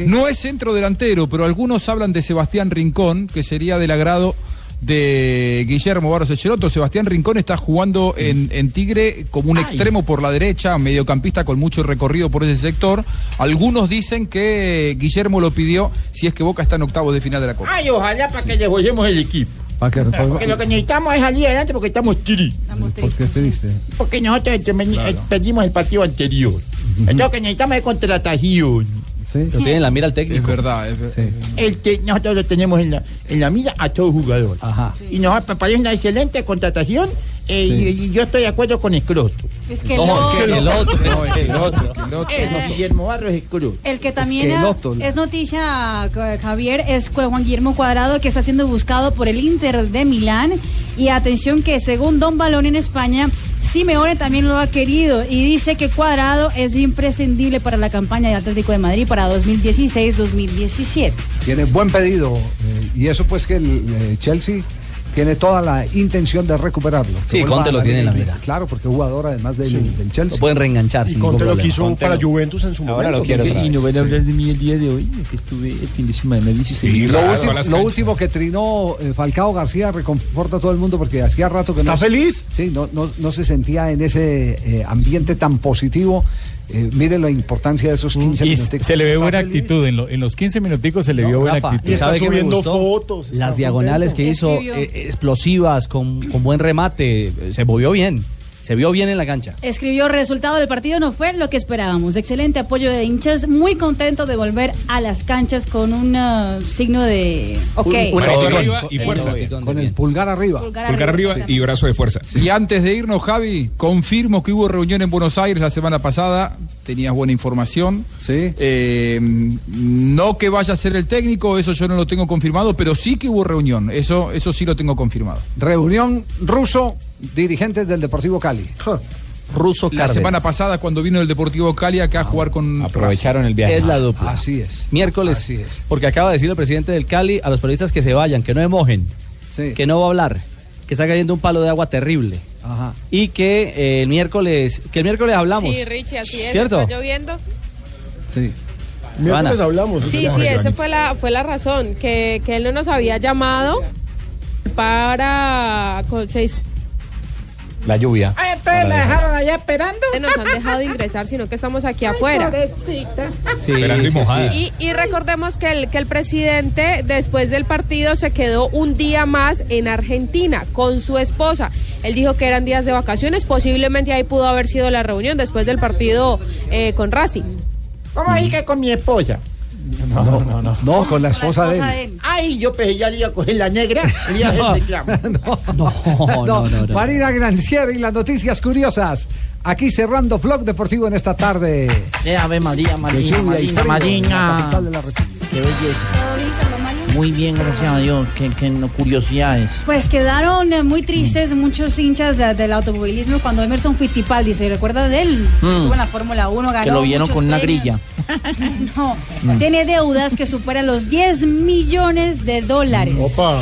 No es centro delantero, pero algunos hablan de Sebastián Rincón, que sería del agrado de Guillermo Barros Echeloto. Sebastián Rincón está jugando en, en Tigre como un Ay. extremo por la derecha, mediocampista con mucho recorrido por ese sector. Algunos dicen que Guillermo lo pidió si es que Boca está en octavos de final de la Copa. Ay, ojalá para que le juguemos el equipo. Porque lo que necesitamos es salir adelante porque estamos tristes. ¿Por qué triste? Porque nosotros este, eh, perdimos el partido anterior. Entonces lo que necesitamos es contratación. Lo tiene en la mira el técnico. Es verdad, es verdad. El que nosotros lo tenemos en la, en la mira a todo jugador. Y nos parece una excelente contratación. Eh, Sí. y, y yo estoy de acuerdo con Escroto. Es que No, lo- es que el otro. No, es que el otro, es que el otro. Eh, Guillermo Barros Escroto. El que también que otro- es noticia, Javier, es Juan Guillermo Cuadrado, que está siendo buscado por el Inter de Milán. Y atención que según Don Balón en España, Simeone también lo ha querido y dice que Cuadrado es imprescindible para la campaña de Atlético de Madrid para 2016-2017. Tiene buen pedido eh, y eso pues que el eh, Chelsea tiene toda la intención de recuperarlo. Sí, Conte lo tiene en la mira. Claro, porque es jugador además del, del Chelsea. Lo pueden reenganchar. Y Conte lo quiso Conte para lo- Juventus en su Ahora momento. lo quiero Y no van a hablar de mí el día de hoy, que estuve el fin de semana, Sí, lo, raro, último, lo que trinó eh, Falcao García reconforta a todo el mundo porque hacía rato que ¿Está no, feliz? Sí, no, no, no se sentía en ese eh, ambiente tan positivo. Eh, mire la importancia de esos 15 Y minutos. se le ve Está buena feliz. actitud. En, lo- en los 15 minuticos se le No, vio buena Rafa, actitud. Y está ¿sabe me subiendo fotos, está Las diagonales que hizo, eh, explosivas, con, con buen remate, eh, se movió bien. Se vio bien en la cancha. Escribió, resultado del partido no fue lo que esperábamos. Excelente apoyo de hinchas, muy contento de volver a las canchas con un ah, signo de... Ok. Un- un Manito emoticón. arriba y El fuerza. emoticón Con el pulgar arriba. Pulgar Pulgar arriba y brazo de fuerza. Y antes de irnos, Javi, confirmo que hubo reunión en Buenos Aires la semana pasada. Tenías buena información. Sí. Eh, no que vaya a ser el técnico, eso yo no lo tengo confirmado, pero sí que hubo reunión. Eso, eso sí lo tengo confirmado. Reunión ruso, dirigentes del Deportivo Cali. Ruso La Cárdenas. semana pasada, cuando vino el Deportivo Cali acá a jugar con. Aprovecharon el viaje. Es la dupla. Así es. Miércoles. Así es. Porque acaba de decir el presidente del Cali a los periodistas que se vayan, que no emojen, Sí. que no va a hablar, que está cayendo un palo de agua terrible. Ajá. Y que eh, el miércoles, que el miércoles hablamos. Sí, Richie, así es. ¿Cierto? Está lloviendo. Sí. Miércoles hablamos. Sí, sí, esa fue la, fue la razón, que, que él no nos había llamado para... con- seis La lluvia. Ay, entonces la dejaron allá esperando. nos han dejado ingresar, sino que estamos aquí afuera. Sí, Esperando y sí, mojada. sí. Y, y recordemos que el, que el presidente después del partido se quedó un día más en Argentina con su esposa. Él dijo que eran días de vacaciones, posiblemente ahí pudo haber sido la reunión después del partido eh, con Racing. ¿Cómo ahí que con mi esposa? No, no, no. No, con la esposa, esposa de él. Ay, yo pensé ya le iba a coger la negra. Reclamo. No, no, no, no. Marina Granciera y las noticias curiosas. Aquí cerrando Vlog Deportivo en esta tarde. Eh, Ave María, de Marina, Marina, la Marina. capital de la República. Qué belleza. Muy bien, gracias a Dios. Qué, qué no- curiosidades. Pues quedaron eh, muy tristes muchos hinchas de- del automovilismo cuando Emerson Fittipaldi, ¿se recuerda de él? Mm. Estuvo en la Fórmula 1, ganó Que lo vieron con una premios. grilla. No, Mm. tiene deudas que superan los 10 millones de dólares. Opa.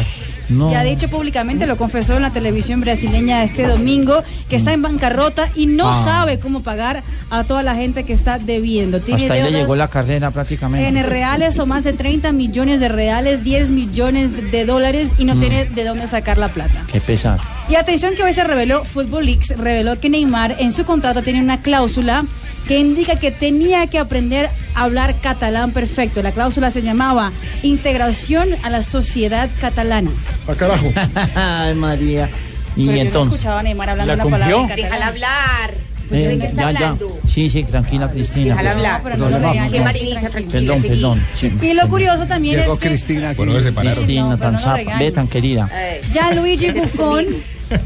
No. Ya ha dicho públicamente, lo confesó en la televisión brasileña este domingo, que está en bancarrota y no Ah. sabe cómo pagar a toda la gente que está debiendo. Tiene Hasta ahí le llegó la carrera prácticamente. en reales o más de 30 millones de reales, 10 millones de dólares y no Mm. tiene de dónde sacar la plata. Qué pesar. Y atención que hoy se reveló, Football Leaks reveló que Neymar en su contrato tiene una cláusula que indica que tenía que aprender a hablar catalán perfecto. La cláusula se llamaba Integración a la Sociedad Catalana. A carajo. Ay, María. Y Pero yo no entonces. escuchaba a Neymar hablando ¿La una palabra en catalán. hablar. Eh, ¿De qué está ya, ya. hablando? Sí, sí, tranquila, Cristina. Déjala hablar. pero no regañes. Que no. Marinita, tranquila, Perdón, seguí. perdón. sí. Y lo curioso también Llegó es que Cristina. Bueno, se. Cristina, No, pero tan no zapa. Ve, tan querida. Gianluigi Buffon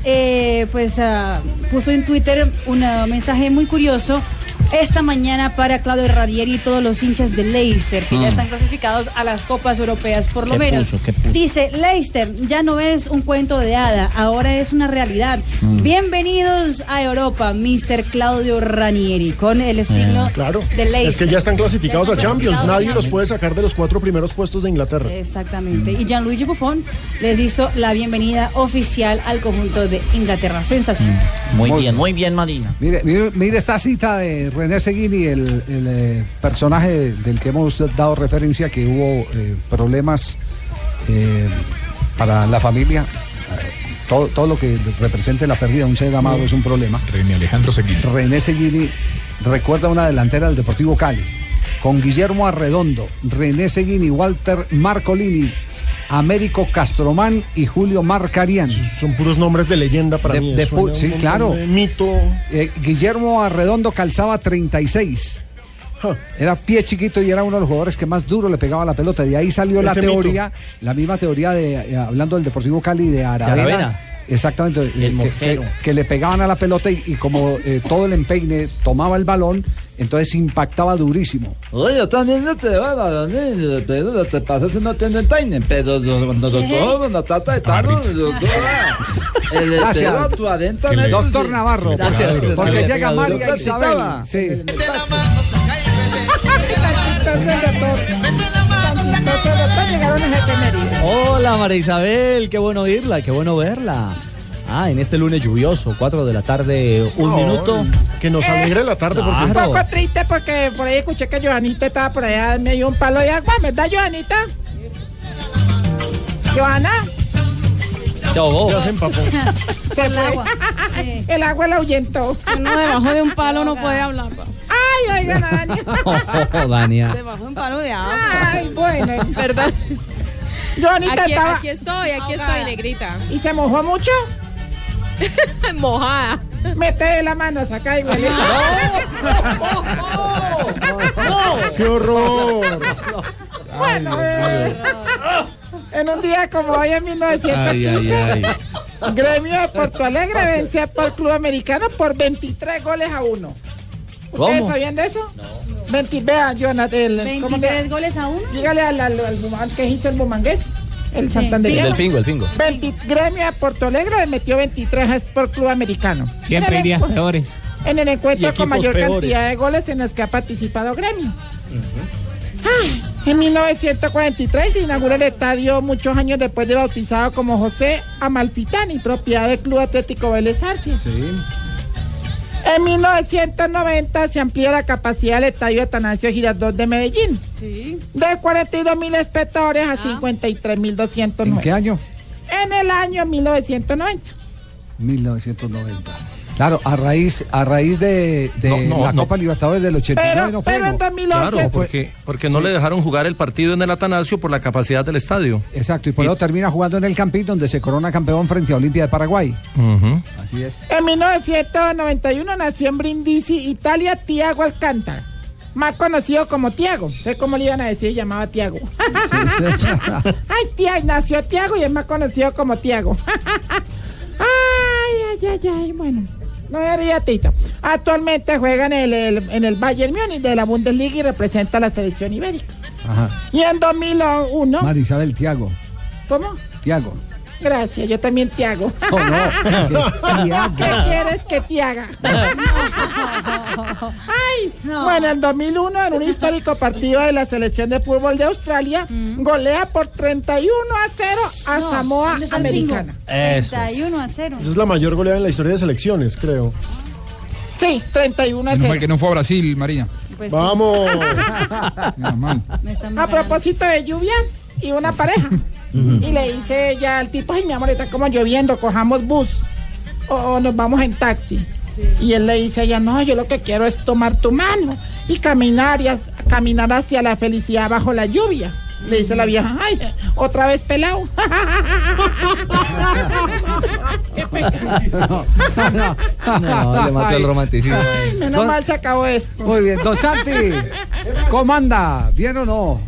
eh, pues ah, puso en Twitter un ah, mensaje muy curioso esta mañana para Claudio Ranieri y todos los hinchas de Leicester que ya Mm. están clasificados a las copas europeas por lo ¿Qué menos. puso? ¿Qué puso? Dice Leicester ya no es un cuento de hada, ahora es una realidad. Mm. Bienvenidos a Europa, Mr. Claudio Ranieri con el signo Claro. de Leicester. Es que ya están clasificados Ya a Champions. clasificados a Nadie los puede sacar de los cuatro primeros puestos de Inglaterra. Exactamente. Y Gianluigi Buffon les hizo la bienvenida oficial al conjunto de Inglaterra. Sensación. Muy bien, muy bien, Marina. Mire, mire, mire esta cita de René Seguini, el, el, eh, personaje del que hemos dado referencia, que hubo eh, problemas eh, para la familia. Todo, todo lo que represente la pérdida de un ser amado es un problema. René Alejandro Seguín. René Seguini recuerda una delantera del Deportivo Cali, con Guillermo Arredondo, René Seguini, Walter Marcolini, Américo Castromán y Julio Marcarian. Son puros nombres de leyenda para De- mí. de suena pu- un sí, claro. de mito. Eh, Guillermo Arredondo calzaba 36. Era pie chiquito y era uno de los jugadores que más duro le pegaba la pelota. De ahí salió la teoría, la misma teoría de, eh, hablando del Deportivo Cali, de Aravena. Aravena. Exactamente, eh, que, mortero. que- que le pegaban a la pelota y, y como eh, todo el empeine tomaba el balón, entonces impactaba durísimo. Oye, yo también no te va a dar, pero lo que pasa es que no tiene timing, pero nosotros trata de el Gracias. Doctor Navarro, Gracias. porque llega María Hola María Isabel, qué bueno oírla, qué bueno verla. Ah, en este lunes lluvioso, 4 de la tarde, un No, minuto. Que nos alegre la tarde. Claro. Porque... Un poco triste porque por ahí escuché que Johanita estaba por allá, me dio un palo de agua, ¿verdad, Johanita? Johanna, Se ahogó. Ya se empapó. se El fue. agua. Sí. El agua la ahuyentó. Uno debajo de un palo no puede hablar. pa. Ay, oigan, Dani. Oh, Dania. Debajo de un palo de agua. Ay, bueno. ¿Verdad? Johanita Aquí, estaba... aquí estoy, aquí estoy, negrita. ¿Y se mojó mucho? Mojada. Mete la mano, saca y huele. ¡Qué horror! Bueno, eh, en un día como hoy en 1915, Gremio de Porto Alegre vence a por Club Americano por 23 goles a uno. ¿Ustedes ¿Cómo? sabían de eso? 20, vean, Jonathan, el, ¿cómo 23 que? goles a uno. Dígale al, al, al que hizo el Bumangués, el Sí. Santanderiano. El del pingo, el pingo. 20 Gremio de Porto Alegre le metió 23 a Sport Club Americano. Siempre hay días peores. En el encuentro con mayor peores. cantidad de goles en los que ha participado Gremio. Ay, en 1943 se inaugura el estadio muchos años después de bautizado como José Amalfitani, propiedad del Club Atlético Vélez Arfield. En 1990 se amplía la capacidad del estadio Atanasio Girardot de Medellín. Sí. De 42 mil espectadores a 53 mil ¿En 209. qué año? En el año 1990. 1990. Claro, a raíz, a raíz de, de No, no, la no. Copa Libertadores del 89 Pero, no fue. pero en ¿no? 2011 Claro, porque, porque no le dejaron jugar el partido en el Atanasio por la capacidad del estadio. Exacto, y por eso termina jugando en el Campín, donde se corona campeón frente a Olimpia de Paraguay. Así es. En 1991 nació en Brindisi, Italia, Tiago Alcántara. Más conocido como Tiago. ¿Sé cómo le iban a decir? Llamaba Tiago. ay, Tiago, nació Tiago y es más conocido como Tiago. ay, ay, ay, ay, bueno. No me ría, Tito. Actualmente juega en el, el- en el Bayern Múnich de la Bundesliga y representa a la selección ibérica. Ajá. Y en 2001... María Isabel Tiago. ¿Cómo? Tiago. Gracias, yo también te hago. No, no. ¿Qué quieres que te haga? Ay, bueno, en 2001, en un histórico partido de la selección de fútbol de Australia, golea por 31 a 0 a No, Samoa. Americana. 31 a 0. Esa es la mayor goleada en la historia de selecciones, creo. Sí, 31 a Menos 0. mal que no fue a Brasil, María. Pues sí. Vamos. Están A propósito de lluvia y una pareja. Y le dice ella al tipo, ay mi amor, está como lloviendo, cojamos bus o, o nos vamos en taxi. Y él le dice a ella, no, yo lo que quiero es tomar tu mano y caminar, y as- caminar hacia la felicidad bajo la lluvia. Le dice la vieja, ay, otra vez pelado. Qué pecado. No, le mató el romanticismo. Ay, menos Don- mal se acabó esto. Muy bien, don Santi, ¿cómo anda? ¿Bien o no?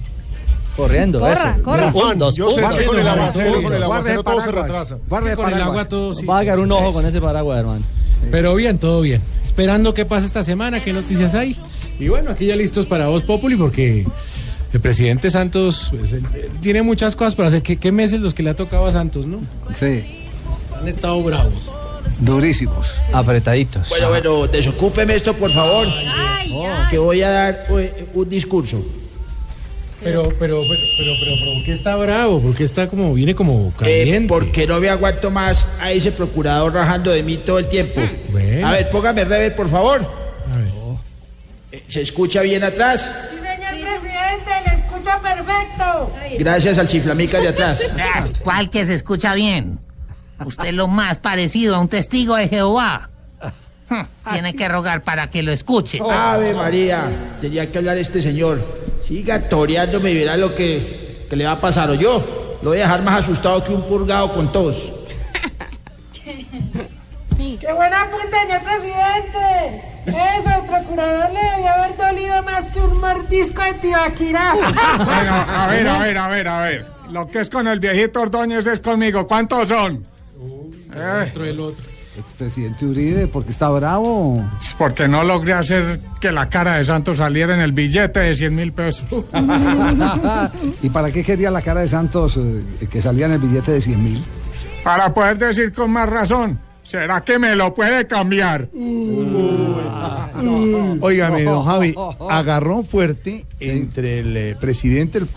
Corriendo, Corra, eso. corra. Un, Juan, dos, yo sé un, que con el aguacero, con el Guarde aguacero todo se retrasa. Guarde Con el agua todo sí. Va a agarrar un ojo con ese paraguas, hermano. Pero bien, todo bien. Esperando qué pasa esta semana, qué noticias hay. Y bueno, aquí ya listos para Voz Populi porque el presidente Santos pues, él- él tiene muchas cosas para hacer. ¿Qué, qué meses los que le ha tocado a Santos, no? Sí, Han estado bravos. durísimos. Apretaditos. Bueno, bueno, desocúpeme esto, por favor. Que voy a dar eh, un discurso. Pero, pero, pero, pero, pero, pero, ¿por qué está bravo? ¿Por qué está como, viene como Eh, caliente? porque no me aguanto más a ese procurador rajando de mí todo el tiempo. Bueno. A ver, póngame rever, por favor. A ver. Eh, ¿Se escucha bien atrás? Señor presidente, le escucha perfecto. Gracias al chiflamica de atrás. Ah, ¿Cuál que se escucha bien? Usted es lo más parecido a un testigo de Jehová. Hm, Tiene que rogar para que lo escuche. Ave María, tenía que hablar este señor. Siga toreándome y verá lo que, que le va a pasar. O yo lo voy a dejar más asustado que un purgado con tos. ¡Qué buena punta, señor presidente! Eso, al procurador le debía haber dolido más que un mordisco de tibaquira. Bueno, a ver, a ver, a ver, a ver. Lo que es con el viejito Ordóñez es conmigo. ¿Cuántos son? Eh, Otro el otro. Expresidente Uribe, ¿por qué está bravo? porque no logré hacer que la cara de Santos saliera en el billete de 100 mil pesos. ¿Y para qué quería la cara de Santos eh, que salía en el billete de 100 mil? Para poder decir con más razón, ¿será que me lo puede cambiar? Óigame, don Javi, agarró fuerte entre el eh, presidente, el-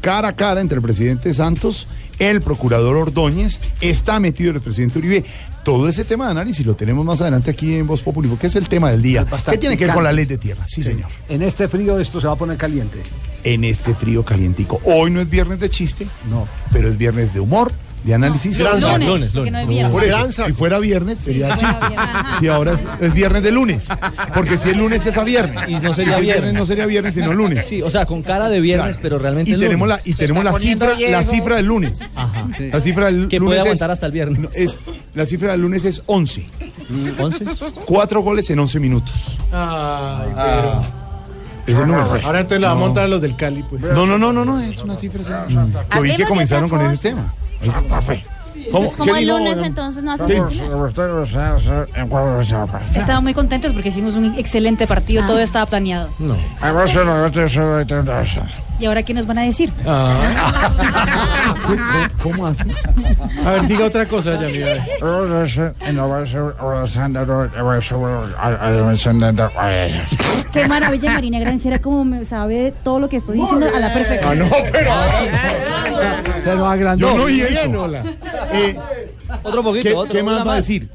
cara a cara entre el presidente Santos, el procurador Ordóñez, está metido el presidente Uribe. Todo ese tema de análisis lo tenemos más adelante aquí en Voz Populi, porque es el tema del día. ¿Qué tiene que ver con la ley de tierra? Sí, señor. En este frío esto se va a poner caliente. En este frío calientico. Hoy no es viernes de chiste, no, pero es viernes de humor, de análisis. No, Lanza. lunes, Lunes, porque no es viernes. Lanza. si fuera viernes sería viernes, ajá. Si ahora es, es viernes de lunes. Porque si el lunes es a viernes. Y no sería si es viernes. no sería viernes, sino lunes. Sí, o sea, con cara de viernes, Claro. pero realmente y el tenemos lunes. la y tenemos la cifra la cifra del lunes Ajá. la cifra del Que lunes puede es- aguantar hasta el viernes. no, es la cifra del lunes es 11 ¿11? cuatro goles en 11 minutos Ay, pero es el número Ahora entonces la va a montar a los del Cali, pues. no no no no no es una cifra señor. que oí que comenzaron con ese tema ¿Cómo? Como ¿Qué el lunes entonces no hace ¿Qué? Estaban muy contentos porque hicimos un excelente partido, todo estaba planeado. No. ¿Y ahora qué nos van a decir? ¿Cómo así? A ver, diga otra cosa, ya mira. Qué maravilla, Marina Granciera, como me sabe todo lo que estoy diciendo a la perfección. Ah, no, pero Se lo agrandó. yo no oí Bien, eso hola. Eh, Otro poquito, ¿qué, otro, qué más va a decir